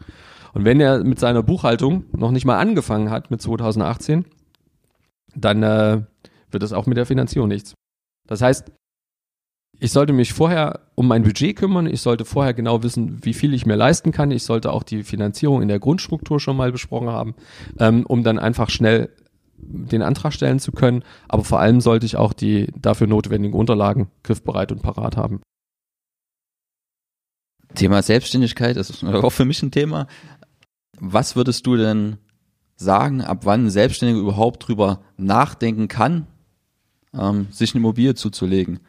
Speaker 2: Und wenn er mit seiner Buchhaltung noch nicht mal angefangen hat mit 2018, dann äh, wird es auch mit der Finanzierung nichts. Das heißt, ich sollte mich vorher um mein Budget kümmern, ich sollte vorher genau wissen, wie viel ich mir leisten kann, ich sollte auch die Finanzierung in der Grundstruktur schon mal besprochen haben, ähm, um dann einfach schnell den Antrag stellen zu können, aber vor allem sollte ich auch die dafür notwendigen Unterlagen griffbereit und parat haben.
Speaker 1: Thema Selbstständigkeit ist auch für mich ein Thema. Was würdest du denn sagen, ab wann ein Selbstständiger überhaupt drüber nachdenken kann, ähm, sich eine Immobilie zuzulegen.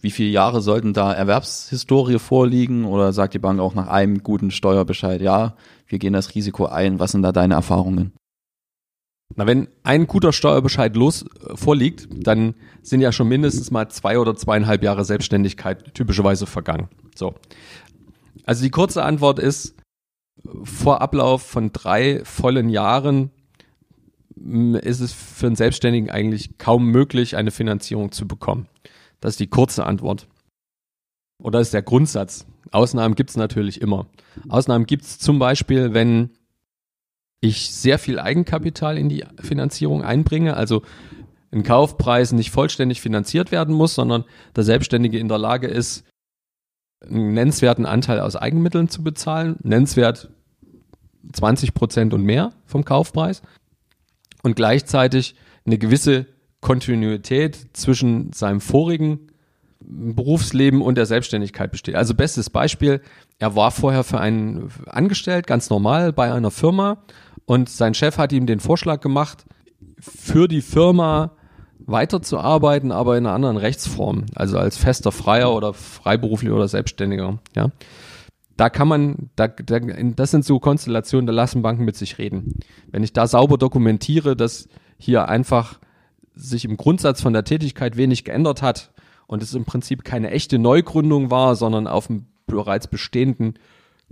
Speaker 1: Wie viele Jahre sollten da Erwerbshistorie vorliegen oder sagt die Bank auch nach einem guten Steuerbescheid, ja, wir gehen das Risiko ein, was sind da deine Erfahrungen?
Speaker 2: Na, wenn ein guter Steuerbescheid los äh, vorliegt, dann sind ja schon mindestens mal zwei oder zweieinhalb Jahre Selbstständigkeit typischerweise vergangen. So. Also die kurze Antwort ist, vor Ablauf von drei vollen Jahren ist es für einen Selbstständigen eigentlich kaum möglich, eine Finanzierung zu bekommen. Das ist die kurze Antwort. Oder ist der Grundsatz. Ausnahmen gibt es natürlich immer. Ausnahmen gibt es zum Beispiel, wenn ich sehr viel Eigenkapital in die Finanzierung einbringe, also ein Kaufpreis nicht vollständig finanziert werden muss, sondern der Selbstständige in der Lage ist, einen nennenswerten Anteil aus Eigenmitteln zu bezahlen, nennenswert 20 Prozent und mehr vom Kaufpreis und gleichzeitig eine gewisse Kontinuität zwischen seinem vorigen Berufsleben und der Selbstständigkeit besteht. Also bestes Beispiel, er war vorher für einen angestellt, ganz normal bei einer Firma und sein Chef hat ihm den Vorschlag gemacht, für die Firma weiterzuarbeiten, aber in einer anderen Rechtsform, also als fester Freier oder Freiberuflicher oder Selbstständiger, ja. Da kann man, da, da, das sind so Konstellationen, da lassen Banken mit sich reden. Wenn ich da sauber dokumentiere, dass hier einfach sich im Grundsatz von der Tätigkeit wenig geändert hat und es im Prinzip keine echte Neugründung war, sondern auf einem bereits bestehenden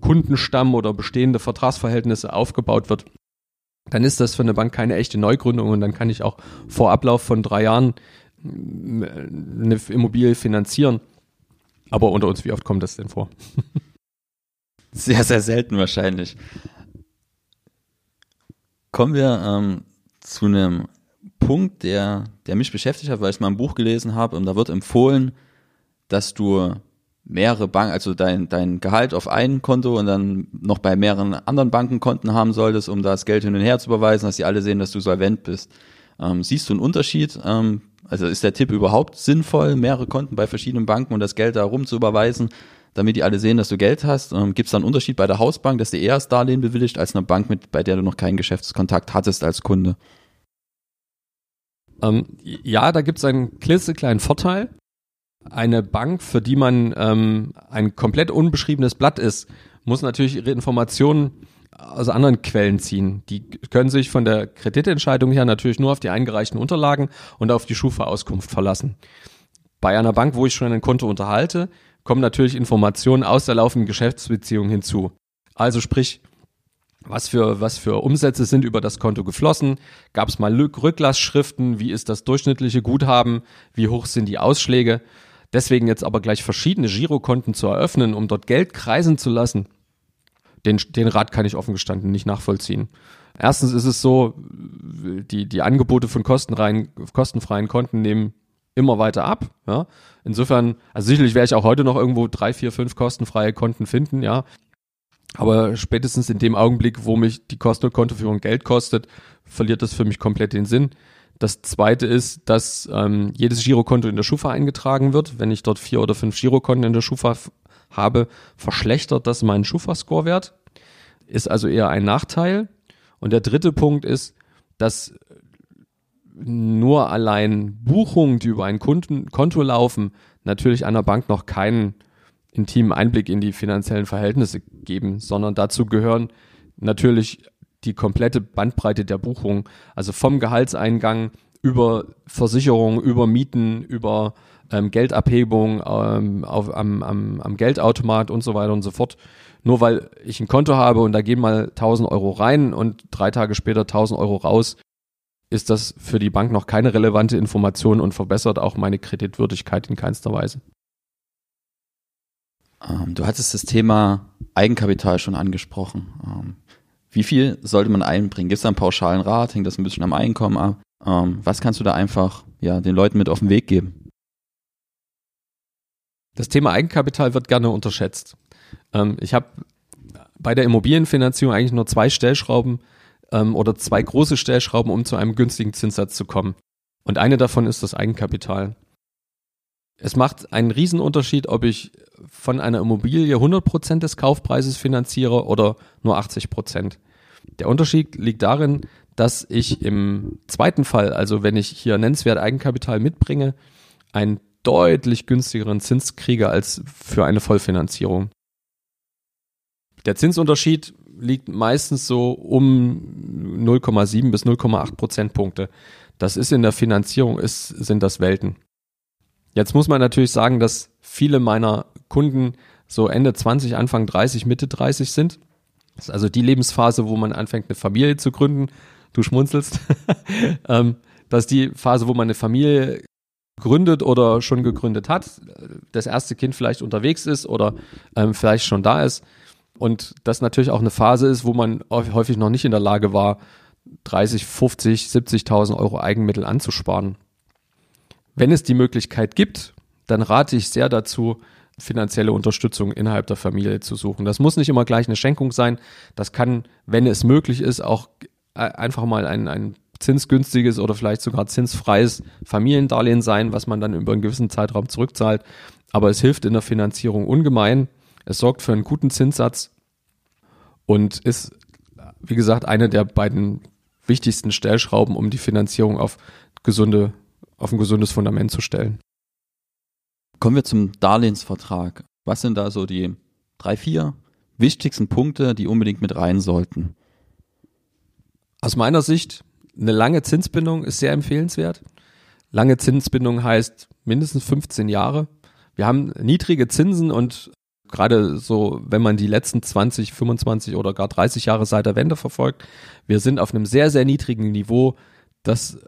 Speaker 2: Kundenstamm oder bestehende Vertragsverhältnisse aufgebaut wird, dann ist das für eine Bank keine echte Neugründung und dann kann ich auch vor Ablauf von drei Jahren äh, eine Immobilie finanzieren. Aber unter uns, wie oft kommt das denn vor?
Speaker 1: Sehr, sehr selten wahrscheinlich. Kommen wir ähm, zu einem Punkt, der, der mich beschäftigt hat, weil ich mal ein Buch gelesen habe und da wird empfohlen, dass du mehrere Banken, also dein, dein Gehalt auf ein Konto und dann noch bei mehreren anderen Bankenkonten haben solltest, um das Geld hin und her zu überweisen, dass sie alle sehen, dass du solvent bist. Ähm, siehst du einen Unterschied? Ähm, also ist der Tipp überhaupt sinnvoll, mehrere Konten bei verschiedenen Banken und das Geld da rum zu überweisen, damit die alle sehen, dass du Geld hast? Ähm, Gibt es da einen Unterschied bei der Hausbank, dass dir eher das Darlehen bewilligt, als eine Bank, mit, bei der du noch keinen Geschäftskontakt hattest als Kunde?
Speaker 2: Ähm, ja, da gibt es einen klitzekleinen Vorteil eine Bank, für die man ähm, ein komplett unbeschriebenes Blatt ist, muss natürlich ihre Informationen aus anderen Quellen ziehen. Die können sich von der Kreditentscheidung her natürlich nur auf die eingereichten Unterlagen und auf die Schufa-Auskunft verlassen. Bei einer Bank, wo ich schon ein Konto unterhalte, kommen natürlich Informationen aus der laufenden Geschäftsbeziehung hinzu. Also sprich, was für, was für Umsätze sind über das Konto geflossen? Gab es mal Rücklassschriften? Wie ist das durchschnittliche Guthaben? Wie hoch sind die Ausschläge? Deswegen jetzt aber gleich verschiedene Girokonten zu eröffnen, um dort Geld kreisen zu lassen, den, den Rat kann ich offen gestanden nicht nachvollziehen. Erstens ist es so, die, die Angebote von kostenfreien, kostenfreien Konten nehmen immer weiter ab. Ja. Insofern, also sicherlich werde ich auch heute noch irgendwo drei, vier, fünf kostenfreie Konten finden, ja. Aber spätestens in dem Augenblick, wo mich die Kosten- und Kontoführung Geld kostet, verliert das für mich komplett den Sinn. Das zweite ist, dass ähm, jedes Girokonto in der Schufa eingetragen wird. Wenn ich dort vier oder fünf Girokonten in der Schufa habe, verschlechtert das meinen Schufa-Score-Wert. Ist also eher ein Nachteil. Und der dritte Punkt ist, dass nur allein Buchungen, die über ein Konto laufen, natürlich einer Bank noch keinen intimen Einblick in die finanziellen Verhältnisse geben, sondern dazu gehören natürlich die komplette Bandbreite der Buchung, also vom Gehaltseingang über Versicherung, über Mieten, über ähm, Geldabhebung ähm, auf, am, am, am Geldautomat und so weiter und so fort. Nur weil ich ein Konto habe und da gehen mal 1000 Euro rein und drei Tage später 1000 Euro raus, ist das für die Bank noch keine relevante Information und verbessert auch meine Kreditwürdigkeit in keinster Weise.
Speaker 1: Ähm, du hattest das Thema Eigenkapital schon angesprochen. Ähm, wie viel sollte man einbringen? Gibt es da einen pauschalen Rat? Hängt das ein bisschen am Einkommen ab? Ähm, was kannst du da einfach ja, den Leuten mit auf den Weg geben?
Speaker 2: Das Thema Eigenkapital wird gerne unterschätzt. Ich habe bei der Immobilienfinanzierung eigentlich nur zwei Stellschrauben ähm, oder zwei große Stellschrauben, um zu einem günstigen Zinssatz zu kommen. Und eine davon ist das Eigenkapital. Es macht einen Riesenunterschied, ob ich von einer Immobilie 100% des Kaufpreises finanziere oder nur 80%. Der Unterschied liegt darin, dass ich im zweiten Fall, also wenn ich hier nennenswert Eigenkapital mitbringe, einen deutlich günstigeren Zins kriege als für eine Vollfinanzierung. Der Zinsunterschied liegt meistens so um 0,7 bis 0,8 Prozentpunkte. Das ist in der Finanzierung, ist, sind das Welten. Jetzt muss man natürlich sagen, dass viele meiner Kunden so Ende 20, Anfang 30, Mitte 30 sind. Das ist also die Lebensphase, wo man anfängt, eine Familie zu gründen. Du schmunzelst. ähm, das ist die Phase, wo man eine Familie gründet oder schon gegründet hat, das erste Kind vielleicht unterwegs ist oder ähm, vielleicht schon da ist. Und das natürlich auch eine Phase ist, wo man häufig noch nicht in der Lage war, 30, 50, 70.000 Euro Eigenmittel anzusparen. Wenn es die Möglichkeit gibt, dann rate ich sehr dazu, finanzielle Unterstützung innerhalb der Familie zu suchen. Das muss nicht immer gleich eine Schenkung sein. Das kann, wenn es möglich ist, auch äh, einfach mal ein, ein zinsgünstiges oder vielleicht sogar zinsfreies Familiendarlehen sein, was man dann über einen gewissen Zeitraum zurückzahlt. Aber es hilft in der Finanzierung ungemein. Es sorgt für einen guten Zinssatz und ist, wie gesagt, eine der beiden wichtigsten Stellschrauben, um die Finanzierung auf gesunde auf ein gesundes Fundament zu stellen.
Speaker 1: Kommen wir zum Darlehensvertrag. Was sind da so die drei, vier wichtigsten Punkte, die unbedingt mit rein sollten?
Speaker 2: Aus meiner Sicht, eine lange Zinsbindung ist sehr empfehlenswert. Lange Zinsbindung heißt mindestens 15 Jahre. Wir haben niedrige Zinsen und gerade so, wenn man die letzten 20, 25 oder gar 30 Jahre seit der Wende verfolgt, wir sind auf einem sehr, sehr niedrigen Niveau. Das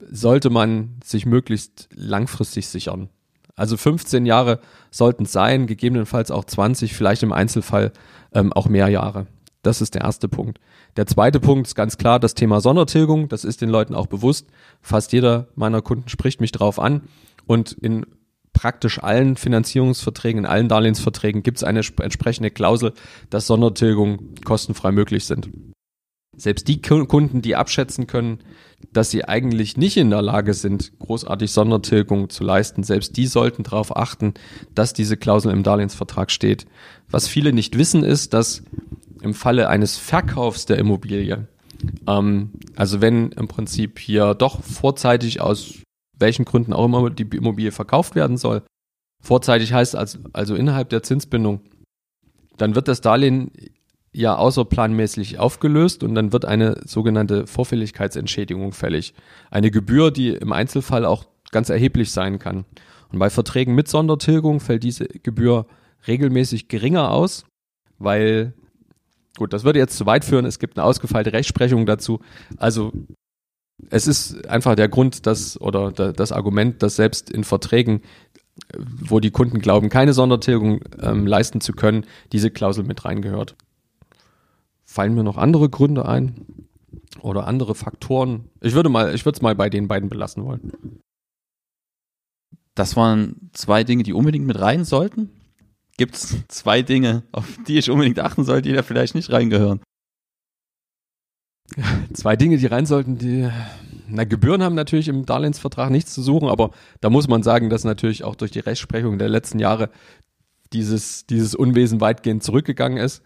Speaker 2: sollte man sich möglichst langfristig sichern. Also 15 Jahre sollten es sein, gegebenenfalls auch 20, vielleicht im Einzelfall ähm, auch mehr Jahre. Das ist der erste Punkt. Der zweite Punkt ist ganz klar das Thema Sondertilgung. Das ist den Leuten auch bewusst. Fast jeder meiner Kunden spricht mich darauf an. Und in praktisch allen Finanzierungsverträgen, in allen Darlehensverträgen gibt es eine entsprechende Klausel, dass Sondertilgungen kostenfrei möglich sind. Selbst die Kunden, die abschätzen können, dass sie eigentlich nicht in der Lage sind, großartig Sondertilgung zu leisten, selbst die sollten darauf achten, dass diese Klausel im Darlehensvertrag steht. Was viele nicht wissen, ist, dass im Falle eines Verkaufs der Immobilie, ähm, also wenn im Prinzip hier doch vorzeitig aus welchen Gründen auch immer die Immobilie verkauft werden soll, vorzeitig heißt also, also innerhalb der Zinsbindung, dann wird das Darlehen ja außerplanmäßig aufgelöst und dann wird eine sogenannte Vorfälligkeitsentschädigung fällig. Eine Gebühr, die im Einzelfall auch ganz erheblich sein kann. Und bei Verträgen mit Sondertilgung fällt diese Gebühr regelmäßig geringer aus, weil, gut, das würde jetzt zu weit führen, es gibt eine ausgefeilte Rechtsprechung dazu. Also es ist einfach der Grund, dass, oder das Argument, dass selbst in Verträgen, wo die Kunden glauben, keine Sondertilgung ähm, leisten zu können, diese Klausel mit reingehört. Fallen mir noch andere Gründe ein? Oder andere Faktoren? Ich würde mal, ich würde es mal bei den beiden belassen wollen.
Speaker 1: Das waren zwei Dinge, die unbedingt mit rein sollten. Gibt es zwei Dinge, auf die ich unbedingt achten sollte, die da vielleicht nicht reingehören?
Speaker 2: Zwei Dinge, die rein sollten, die, na, Gebühren haben natürlich im Darlehensvertrag nichts zu suchen, aber da muss man sagen, dass natürlich auch durch die Rechtsprechung der letzten Jahre dieses, dieses Unwesen weitgehend zurückgegangen ist.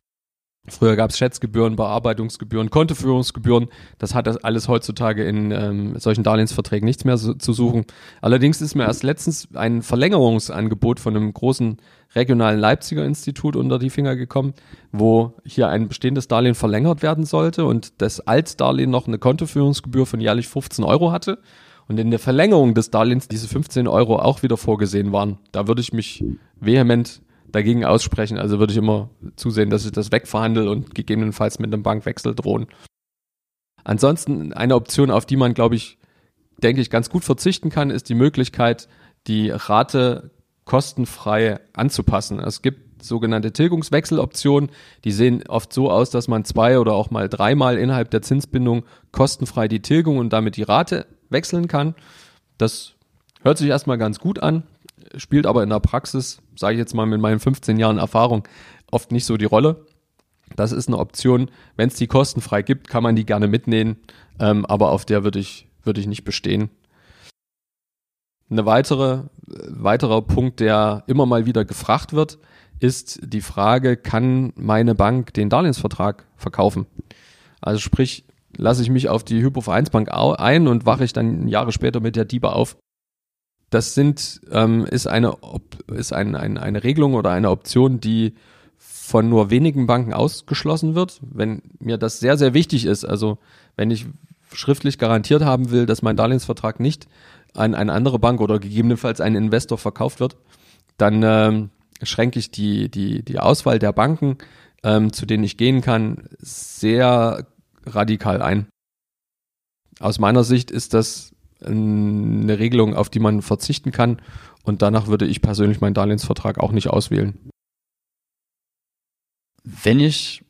Speaker 2: Früher gab es Schätzgebühren, Bearbeitungsgebühren, Kontoführungsgebühren. Das hat das alles heutzutage in ähm, solchen Darlehensverträgen nichts mehr so, zu suchen. Allerdings ist mir erst letztens ein Verlängerungsangebot von einem großen regionalen Leipziger Institut unter die Finger gekommen, wo hier ein bestehendes Darlehen verlängert werden sollte und das Altdarlehen noch eine Kontoführungsgebühr von jährlich 15 Euro hatte und in der Verlängerung des Darlehens diese 15 Euro auch wieder vorgesehen waren. Da würde ich mich vehement dagegen aussprechen. Also würde ich immer zusehen, dass ich das wegverhandle und gegebenenfalls mit einem Bankwechsel drohen. Ansonsten eine Option, auf die man, glaube ich, denke ich, ganz gut verzichten kann, ist die Möglichkeit, die Rate kostenfrei anzupassen. Es gibt sogenannte Tilgungswechseloptionen, die sehen oft so aus, dass man zwei oder auch mal dreimal innerhalb der Zinsbindung kostenfrei die Tilgung und damit die Rate wechseln kann. Das hört sich erstmal ganz gut an spielt aber in der Praxis, sage ich jetzt mal mit meinen 15 Jahren Erfahrung, oft nicht so die Rolle. Das ist eine Option. Wenn es die kostenfrei gibt, kann man die gerne mitnehmen, ähm, aber auf der würde ich, würde ich nicht bestehen. Eine weitere, weiterer Punkt, der immer mal wieder gefragt wird, ist die Frage, kann meine Bank den Darlehensvertrag verkaufen? Also sprich, lasse ich mich auf die Hypovereinsbank ein und wache ich dann Jahre später mit der DIBA auf das sind, ähm, ist, eine, ist ein, ein, eine Regelung oder eine Option, die von nur wenigen Banken ausgeschlossen wird. Wenn mir das sehr, sehr wichtig ist, also wenn ich schriftlich garantiert haben will, dass mein Darlehensvertrag nicht an eine andere Bank oder gegebenenfalls einen Investor verkauft wird, dann ähm, schränke ich die, die, die Auswahl der Banken, ähm, zu denen ich gehen kann, sehr radikal ein. Aus meiner Sicht ist das eine Regelung, auf die man verzichten kann. Und danach würde ich persönlich meinen Darlehensvertrag auch nicht auswählen.
Speaker 1: Wenn ich,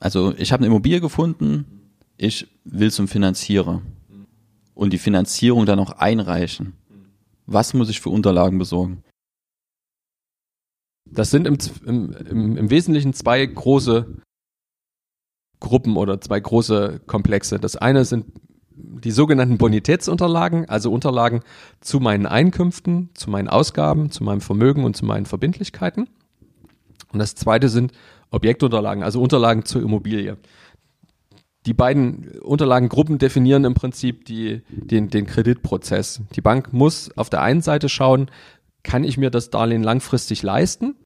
Speaker 1: also ich habe eine Immobilie gefunden, ich will zum Finanzierer und die Finanzierung dann auch einreichen. Was muss ich für Unterlagen besorgen?
Speaker 2: Das sind im, im, im, im Wesentlichen zwei große Gruppen oder zwei große Komplexe. Das eine sind die sogenannten Bonitätsunterlagen, also Unterlagen zu meinen Einkünften, zu meinen Ausgaben, zu meinem Vermögen und zu meinen Verbindlichkeiten. Und das zweite sind Objektunterlagen, also Unterlagen zur Immobilie. die beiden Unterlagengruppen definieren im Prinzip die, den, den Kreditprozess. Die Bank muss auf der einen Seite schauen, kann ich mir das Darlehen langfristig leisten?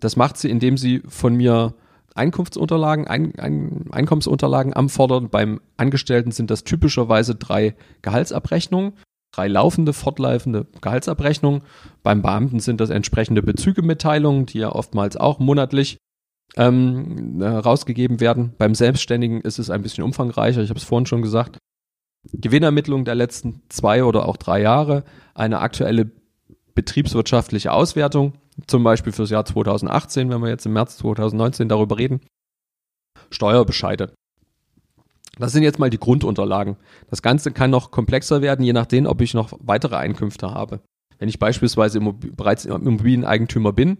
Speaker 2: Das macht sie, indem sie von mir Einkunftsunterlagen, ein, ein, Einkommensunterlagen anfordern. Beim Angestellten sind das typischerweise drei Gehaltsabrechnungen, drei laufende, fortlaufende Gehaltsabrechnungen. Beim Beamten sind das entsprechende Bezügemitteilungen, die ja oftmals auch monatlich ähm, äh, rausgegeben werden. Beim Selbstständigen ist es ein bisschen umfangreicher, ich habe es vorhin schon gesagt. Gewinnermittlung der letzten zwei oder auch drei Jahre, eine aktuelle betriebswirtschaftliche Auswertung, zum Beispiel fürs Jahr 2018, wenn wir jetzt im März 2019 darüber reden, Steuerbescheide. Das sind jetzt mal die Grundunterlagen. Das Ganze kann noch komplexer werden, je nachdem, ob ich noch weitere Einkünfte habe. Wenn ich beispielsweise bereits Immobilieneigentümer bin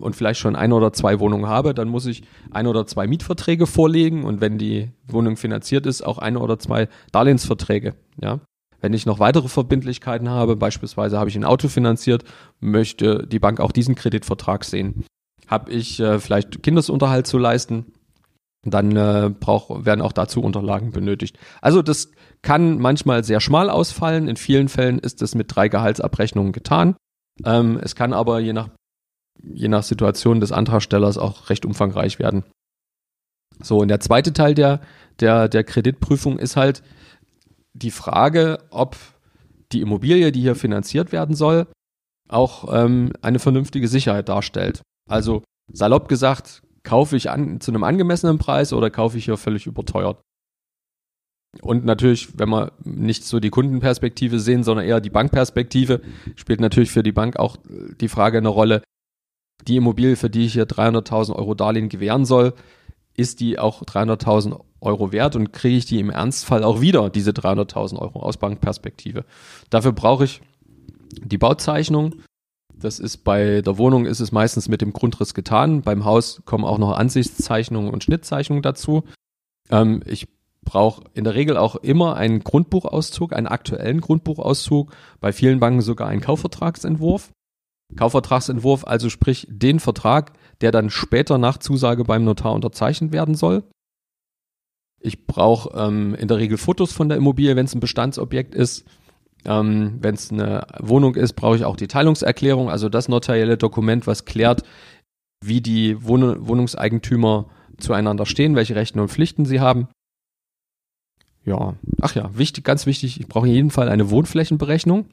Speaker 2: und vielleicht schon ein oder zwei Wohnungen habe, dann muss ich ein oder zwei Mietverträge vorlegen und wenn die Wohnung finanziert ist, auch ein oder zwei Darlehensverträge. Ja, wenn ich noch weitere Verbindlichkeiten habe, beispielsweise habe ich ein Auto finanziert, möchte die Bank auch diesen Kreditvertrag sehen. Habe ich äh, vielleicht Kindesunterhalt zu leisten, dann äh, brauch, werden auch dazu Unterlagen benötigt. Also das kann manchmal sehr schmal ausfallen. In vielen Fällen ist es mit drei Gehaltsabrechnungen getan. Ähm, es kann aber je nach, je nach Situation des Antragstellers auch recht umfangreich werden. So, und der zweite Teil der, der, der Kreditprüfung ist halt, die Frage, ob die Immobilie, die hier finanziert werden soll, auch ähm, eine vernünftige Sicherheit darstellt. Also salopp gesagt, kaufe ich an, zu einem angemessenen Preis oder kaufe ich hier völlig überteuert? Und natürlich, wenn wir nicht so die Kundenperspektive sehen, sondern eher die Bankperspektive, spielt natürlich für die Bank auch die Frage eine Rolle, die Immobilie, für die ich hier 300.000 Euro Darlehen gewähren soll, ist die auch 300.000 Euro wert und kriege ich die im Ernstfall auch wieder, diese 300.000 Euro aus Bankperspektive. Dafür brauche ich die Bauzeichnung. Das ist bei der Wohnung ist es meistens mit dem Grundriss getan. Beim Haus kommen auch noch Ansichtszeichnungen und Schnittzeichnungen dazu. Ähm, ich brauche in der Regel auch immer einen Grundbuchauszug, einen aktuellen Grundbuchauszug, bei vielen Banken sogar einen Kaufvertragsentwurf. Kaufvertragsentwurf, also sprich den Vertrag, der dann später nach Zusage beim Notar unterzeichnet werden soll. Ich brauche ähm, in der Regel Fotos von der Immobilie, wenn es ein Bestandsobjekt ist. Ähm, wenn es eine Wohnung ist, brauche ich auch die Teilungserklärung, also das notarielle Dokument, was klärt, wie die Wohn Wohnungseigentümer zueinander stehen, welche Rechte und Pflichten sie haben. Ja, ach ja, wichtig, ganz wichtig, ich brauche in jedem Fall eine Wohnflächenberechnung.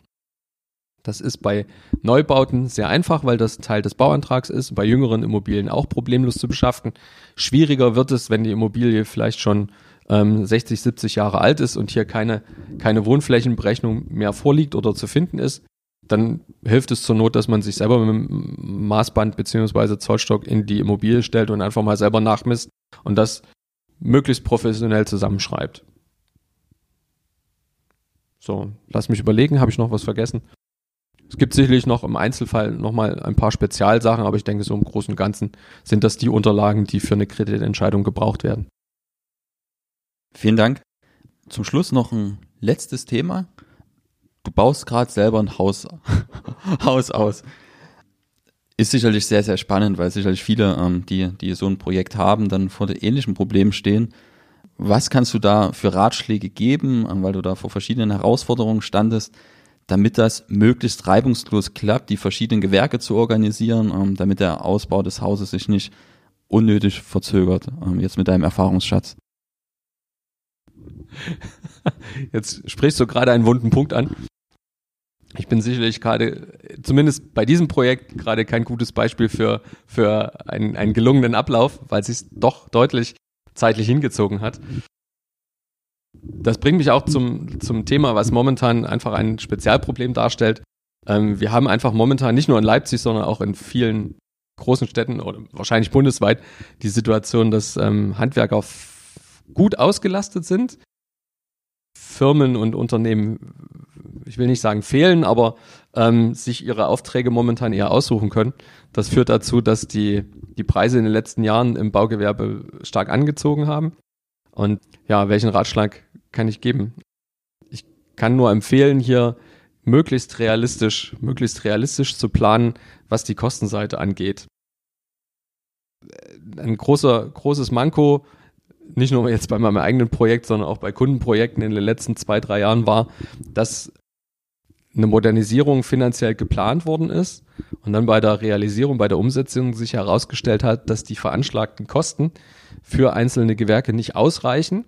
Speaker 2: Das ist bei Neubauten sehr einfach, weil das Teil des Bauantrags ist, bei jüngeren Immobilien auch problemlos zu beschaffen. Schwieriger wird es, wenn die Immobilie vielleicht schon ähm, 60, 70 Jahre alt ist und hier keine, keine Wohnflächenberechnung mehr vorliegt oder zu finden ist. Dann hilft es zur Not, dass man sich selber mit dem Maßband beziehungsweise Zollstock in die Immobilie stellt und einfach mal selber nachmisst und das möglichst professionell zusammenschreibt. So, lass mich überlegen, habe ich noch was vergessen? Es gibt sicherlich noch im Einzelfall nochmal ein paar Spezialsachen, aber ich denke, so im Großen und Ganzen sind das die Unterlagen, die für eine Kreditentscheidung gebraucht werden.
Speaker 1: Vielen Dank. Zum Schluss noch ein letztes Thema. Du baust gerade selber ein Haus, Haus aus. Ist sicherlich sehr, sehr spannend, weil sicherlich viele, ähm, die, die so ein Projekt haben, dann vor ähnlichen Problemen stehen. Was kannst du da für Ratschläge geben, weil du da vor verschiedenen Herausforderungen standest? Damit das möglichst reibungslos klappt, die verschiedenen Gewerke zu organisieren, ähm, damit der Ausbau des Hauses sich nicht unnötig verzögert, ähm, jetzt mit deinem Erfahrungsschatz.
Speaker 2: Jetzt sprichst du gerade einen wunden Punkt an. Ich bin sicherlich gerade, zumindest bei diesem Projekt, gerade kein gutes Beispiel für, für einen, einen gelungenen Ablauf, weil es sich doch deutlich zeitlich hingezogen hat. Das bringt mich auch zum, zum Thema, was momentan einfach ein Spezialproblem darstellt. Ähm, wir haben einfach momentan nicht nur in Leipzig, sondern auch in vielen großen Städten oder wahrscheinlich bundesweit die Situation, dass ähm, Handwerker gut ausgelastet sind. Firmen und Unternehmen, ich will nicht sagen fehlen, aber ähm, sich ihre Aufträge momentan eher aussuchen können. Das führt dazu, dass die, die Preise in den letzten Jahren im Baugewerbe stark angezogen haben. Und ja, welchen Ratschlag kann ich geben? Ich kann nur empfehlen, hier möglichst realistisch, möglichst realistisch zu planen, was die Kostenseite angeht. Ein großer, großes Manko nicht nur jetzt bei meinem eigenen Projekt, sondern auch bei Kundenprojekten in den letzten zwei, drei Jahren war, dass eine Modernisierung finanziell geplant worden ist und dann bei der Realisierung, bei der Umsetzung sich herausgestellt hat, dass die veranschlagten Kosten für einzelne Gewerke nicht ausreichen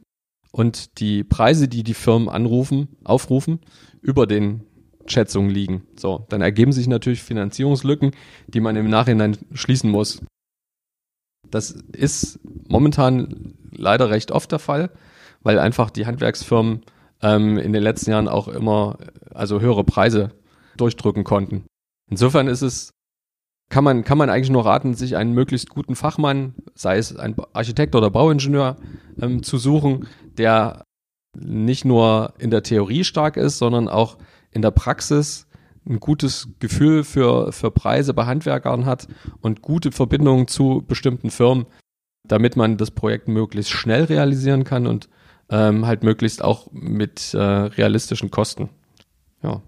Speaker 2: und die Preise, die die Firmen anrufen, aufrufen, über den Schätzungen liegen. So, dann ergeben sich natürlich Finanzierungslücken, die man im Nachhinein schließen muss. Das ist momentan leider recht oft der Fall, weil einfach die Handwerksfirmen ähm, in den letzten Jahren auch immer also höhere Preise durchdrücken konnten. Insofern ist es kann man, kann man eigentlich nur raten, sich einen möglichst guten Fachmann, sei es ein Architekt oder Bauingenieur, ähm, zu suchen, der nicht nur in der Theorie stark ist, sondern auch in der Praxis ein gutes Gefühl für, für Preise bei Handwerkern hat und gute Verbindungen zu bestimmten Firmen, damit man das Projekt möglichst schnell realisieren kann und ähm, halt möglichst auch mit äh, realistischen Kosten. Ja.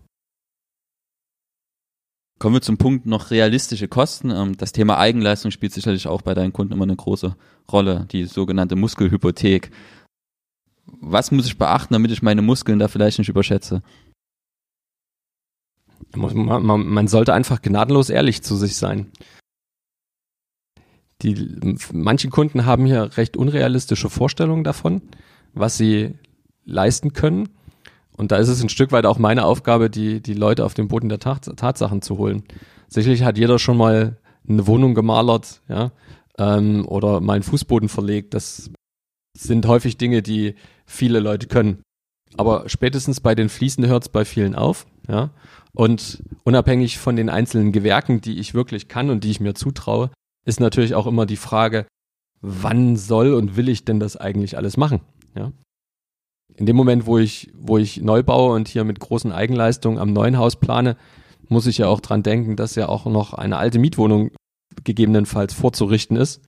Speaker 1: Kommen wir zum Punkt noch realistische Kosten. Ähm, das Thema Eigenleistung spielt sicherlich auch bei deinen Kunden immer eine große Rolle, die sogenannte Muskelhypothek. Was muss ich beachten, damit ich meine Muskeln da vielleicht nicht überschätze?
Speaker 2: Man, man, man sollte einfach gnadenlos ehrlich zu sich sein. Die, manche Kunden haben hier recht unrealistische Vorstellungen davon, was sie leisten können. Und da ist es ein Stück weit auch meine Aufgabe, die, die Leute auf den Boden der Tat, Tatsachen zu holen. Sicherlich hat jeder schon mal eine Wohnung gemalert, ja, ähm, oder mal einen Fußboden verlegt. Das sind häufig Dinge, die viele Leute können. Aber spätestens bei den Fliesen hört es bei vielen auf, ja. Und unabhängig von den einzelnen Gewerken, die ich wirklich kann und die ich mir zutraue, ist natürlich auch immer die Frage, wann soll und will ich denn das eigentlich alles machen? Ja. In dem Moment, wo ich, wo ich neu baue und hier mit großen Eigenleistungen am neuen Haus plane, muss ich ja auch dran denken, dass ja auch noch eine alte Mietwohnung gegebenenfalls vorzurichten ist.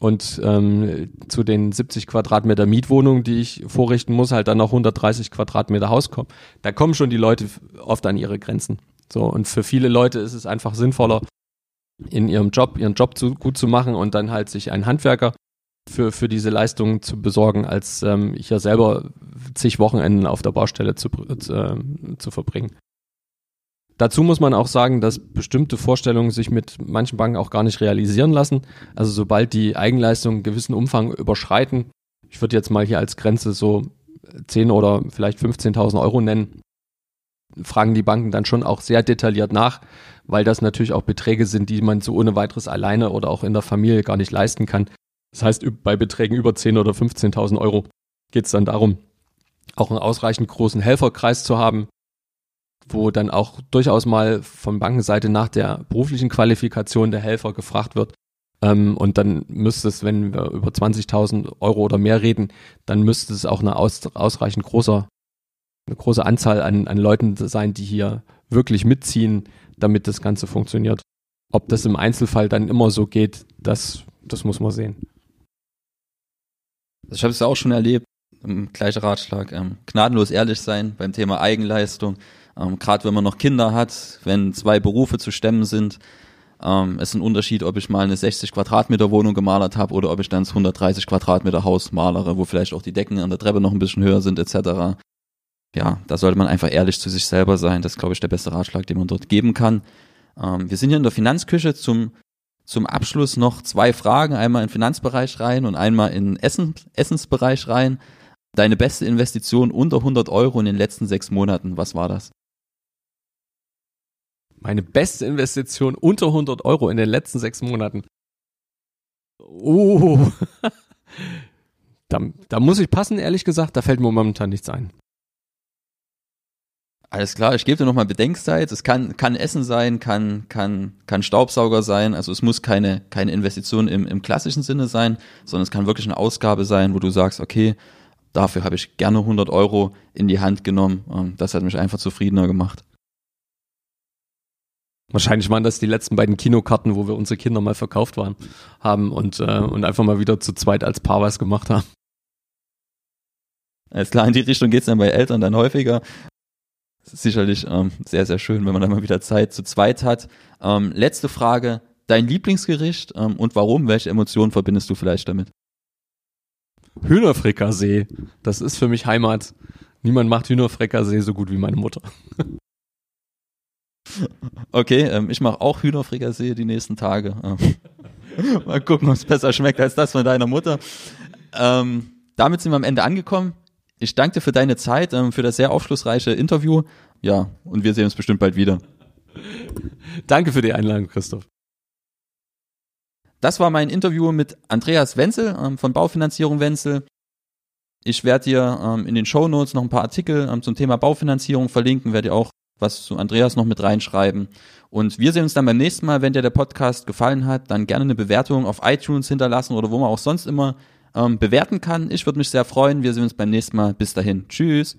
Speaker 2: Und ähm, zu den 70 Quadratmeter Mietwohnungen, die ich vorrichten muss, halt dann noch 130 Quadratmeter Haus kommen. Da kommen schon die Leute oft an ihre Grenzen. So, und für viele Leute ist es einfach sinnvoller, in ihrem Job, ihren Job zu, gut zu machen und dann halt sich einen Handwerker für, für diese Leistungen zu besorgen, als ähm, ich ja selber zig Wochenenden auf der Baustelle zu, äh, zu verbringen. Dazu muss man auch sagen, dass bestimmte Vorstellungen sich mit manchen Banken auch gar nicht realisieren lassen. Also sobald die Eigenleistungen einen gewissen Umfang überschreiten, ich würde jetzt mal hier als Grenze so 10 oder vielleicht 15.000 Euro nennen, fragen die Banken dann schon auch sehr detailliert nach, weil das natürlich auch Beträge sind, die man so ohne weiteres alleine oder auch in der Familie gar nicht leisten kann. Das heißt, bei Beträgen über 10.000 oder 15.000 Euro geht es dann darum, auch einen ausreichend großen Helferkreis zu haben, wo dann auch durchaus mal von Bankenseite nach der beruflichen Qualifikation der Helfer gefragt wird. Ähm, und dann müsste es, wenn wir über 20.000 Euro oder mehr reden, dann müsste es auch eine aus, ausreichend großer, eine große Anzahl an, an Leuten sein, die hier wirklich mitziehen, damit das Ganze funktioniert. Ob das im Einzelfall dann immer so geht, das, das muss man sehen.
Speaker 1: Ich habe es ja auch schon erlebt, gleicher Ratschlag, ähm, gnadenlos ehrlich sein beim Thema Eigenleistung. Ähm, Gerade wenn man noch Kinder hat, wenn zwei Berufe zu stemmen sind, ähm, ist ein Unterschied, ob ich mal eine 60 Quadratmeter Wohnung gemalert habe oder ob ich dann das 130 Quadratmeter Haus malere, wo vielleicht auch die Decken an der Treppe noch ein bisschen höher sind etc. Ja, da sollte man einfach ehrlich zu sich selber sein. Das ist, glaube ich, der beste Ratschlag, den man dort geben kann. Ähm, wir sind hier in der Finanzküche zum zum Abschluss noch zwei Fragen, einmal in Finanzbereich rein und einmal in Essen, Essensbereich rein. Deine beste Investition unter 100 Euro in den letzten sechs Monaten, was war das?
Speaker 2: Meine beste Investition unter 100 Euro in den letzten sechs Monaten. Oh, da, da muss ich passen, ehrlich gesagt, da fällt mir momentan nichts ein.
Speaker 1: Alles klar, ich gebe dir nochmal Bedenkzeit. Es kann, kann Essen sein, kann, kann, kann Staubsauger sein. Also es muss keine, keine Investition im, im klassischen Sinne sein, sondern es kann wirklich eine Ausgabe sein, wo du sagst, okay, dafür habe ich gerne 100 Euro in die Hand genommen. Und das hat mich einfach zufriedener gemacht.
Speaker 2: Wahrscheinlich waren das die letzten beiden Kinokarten, wo wir unsere Kinder mal verkauft waren, haben und, äh, und einfach mal wieder zu zweit als Paar was gemacht haben.
Speaker 1: Alles klar, in die Richtung geht's dann bei Eltern dann häufiger. Sicherlich ähm, sehr, sehr schön, wenn man dann mal wieder Zeit zu zweit hat. Ähm, letzte Frage, dein Lieblingsgericht ähm, und warum? Welche Emotionen verbindest du vielleicht damit?
Speaker 2: Hühnerfrikassee, das ist für mich Heimat. Niemand macht Hühnerfrikassee so gut wie meine Mutter.
Speaker 1: Okay, ähm, ich mache auch Hühnerfrikassee die nächsten Tage. Ähm, mal gucken, ob es besser schmeckt als das von deiner Mutter. Ähm, damit sind wir am Ende angekommen. Ich danke dir für deine Zeit, ähm, für das sehr aufschlussreiche Interview. Ja, und wir sehen uns bestimmt bald wieder.
Speaker 2: Danke für die Einladung, Christoph.
Speaker 1: Das war mein Interview mit Andreas Wenzel ähm, von Baufinanzierung Wenzel. Ich werde dir ähm, in den Show Notes noch ein paar Artikel zum Thema Baufinanzierung verlinken, werde dir auch was zu Andreas noch mit reinschreiben. Und wir sehen uns dann beim nächsten Mal, wenn dir der Podcast gefallen hat, dann gerne eine Bewertung auf iTunes hinterlassen oder wo man auch sonst immer ähm, bewerten kann. Ich würde mich sehr freuen. Wir sehen uns beim nächsten Mal. Bis dahin. Tschüss.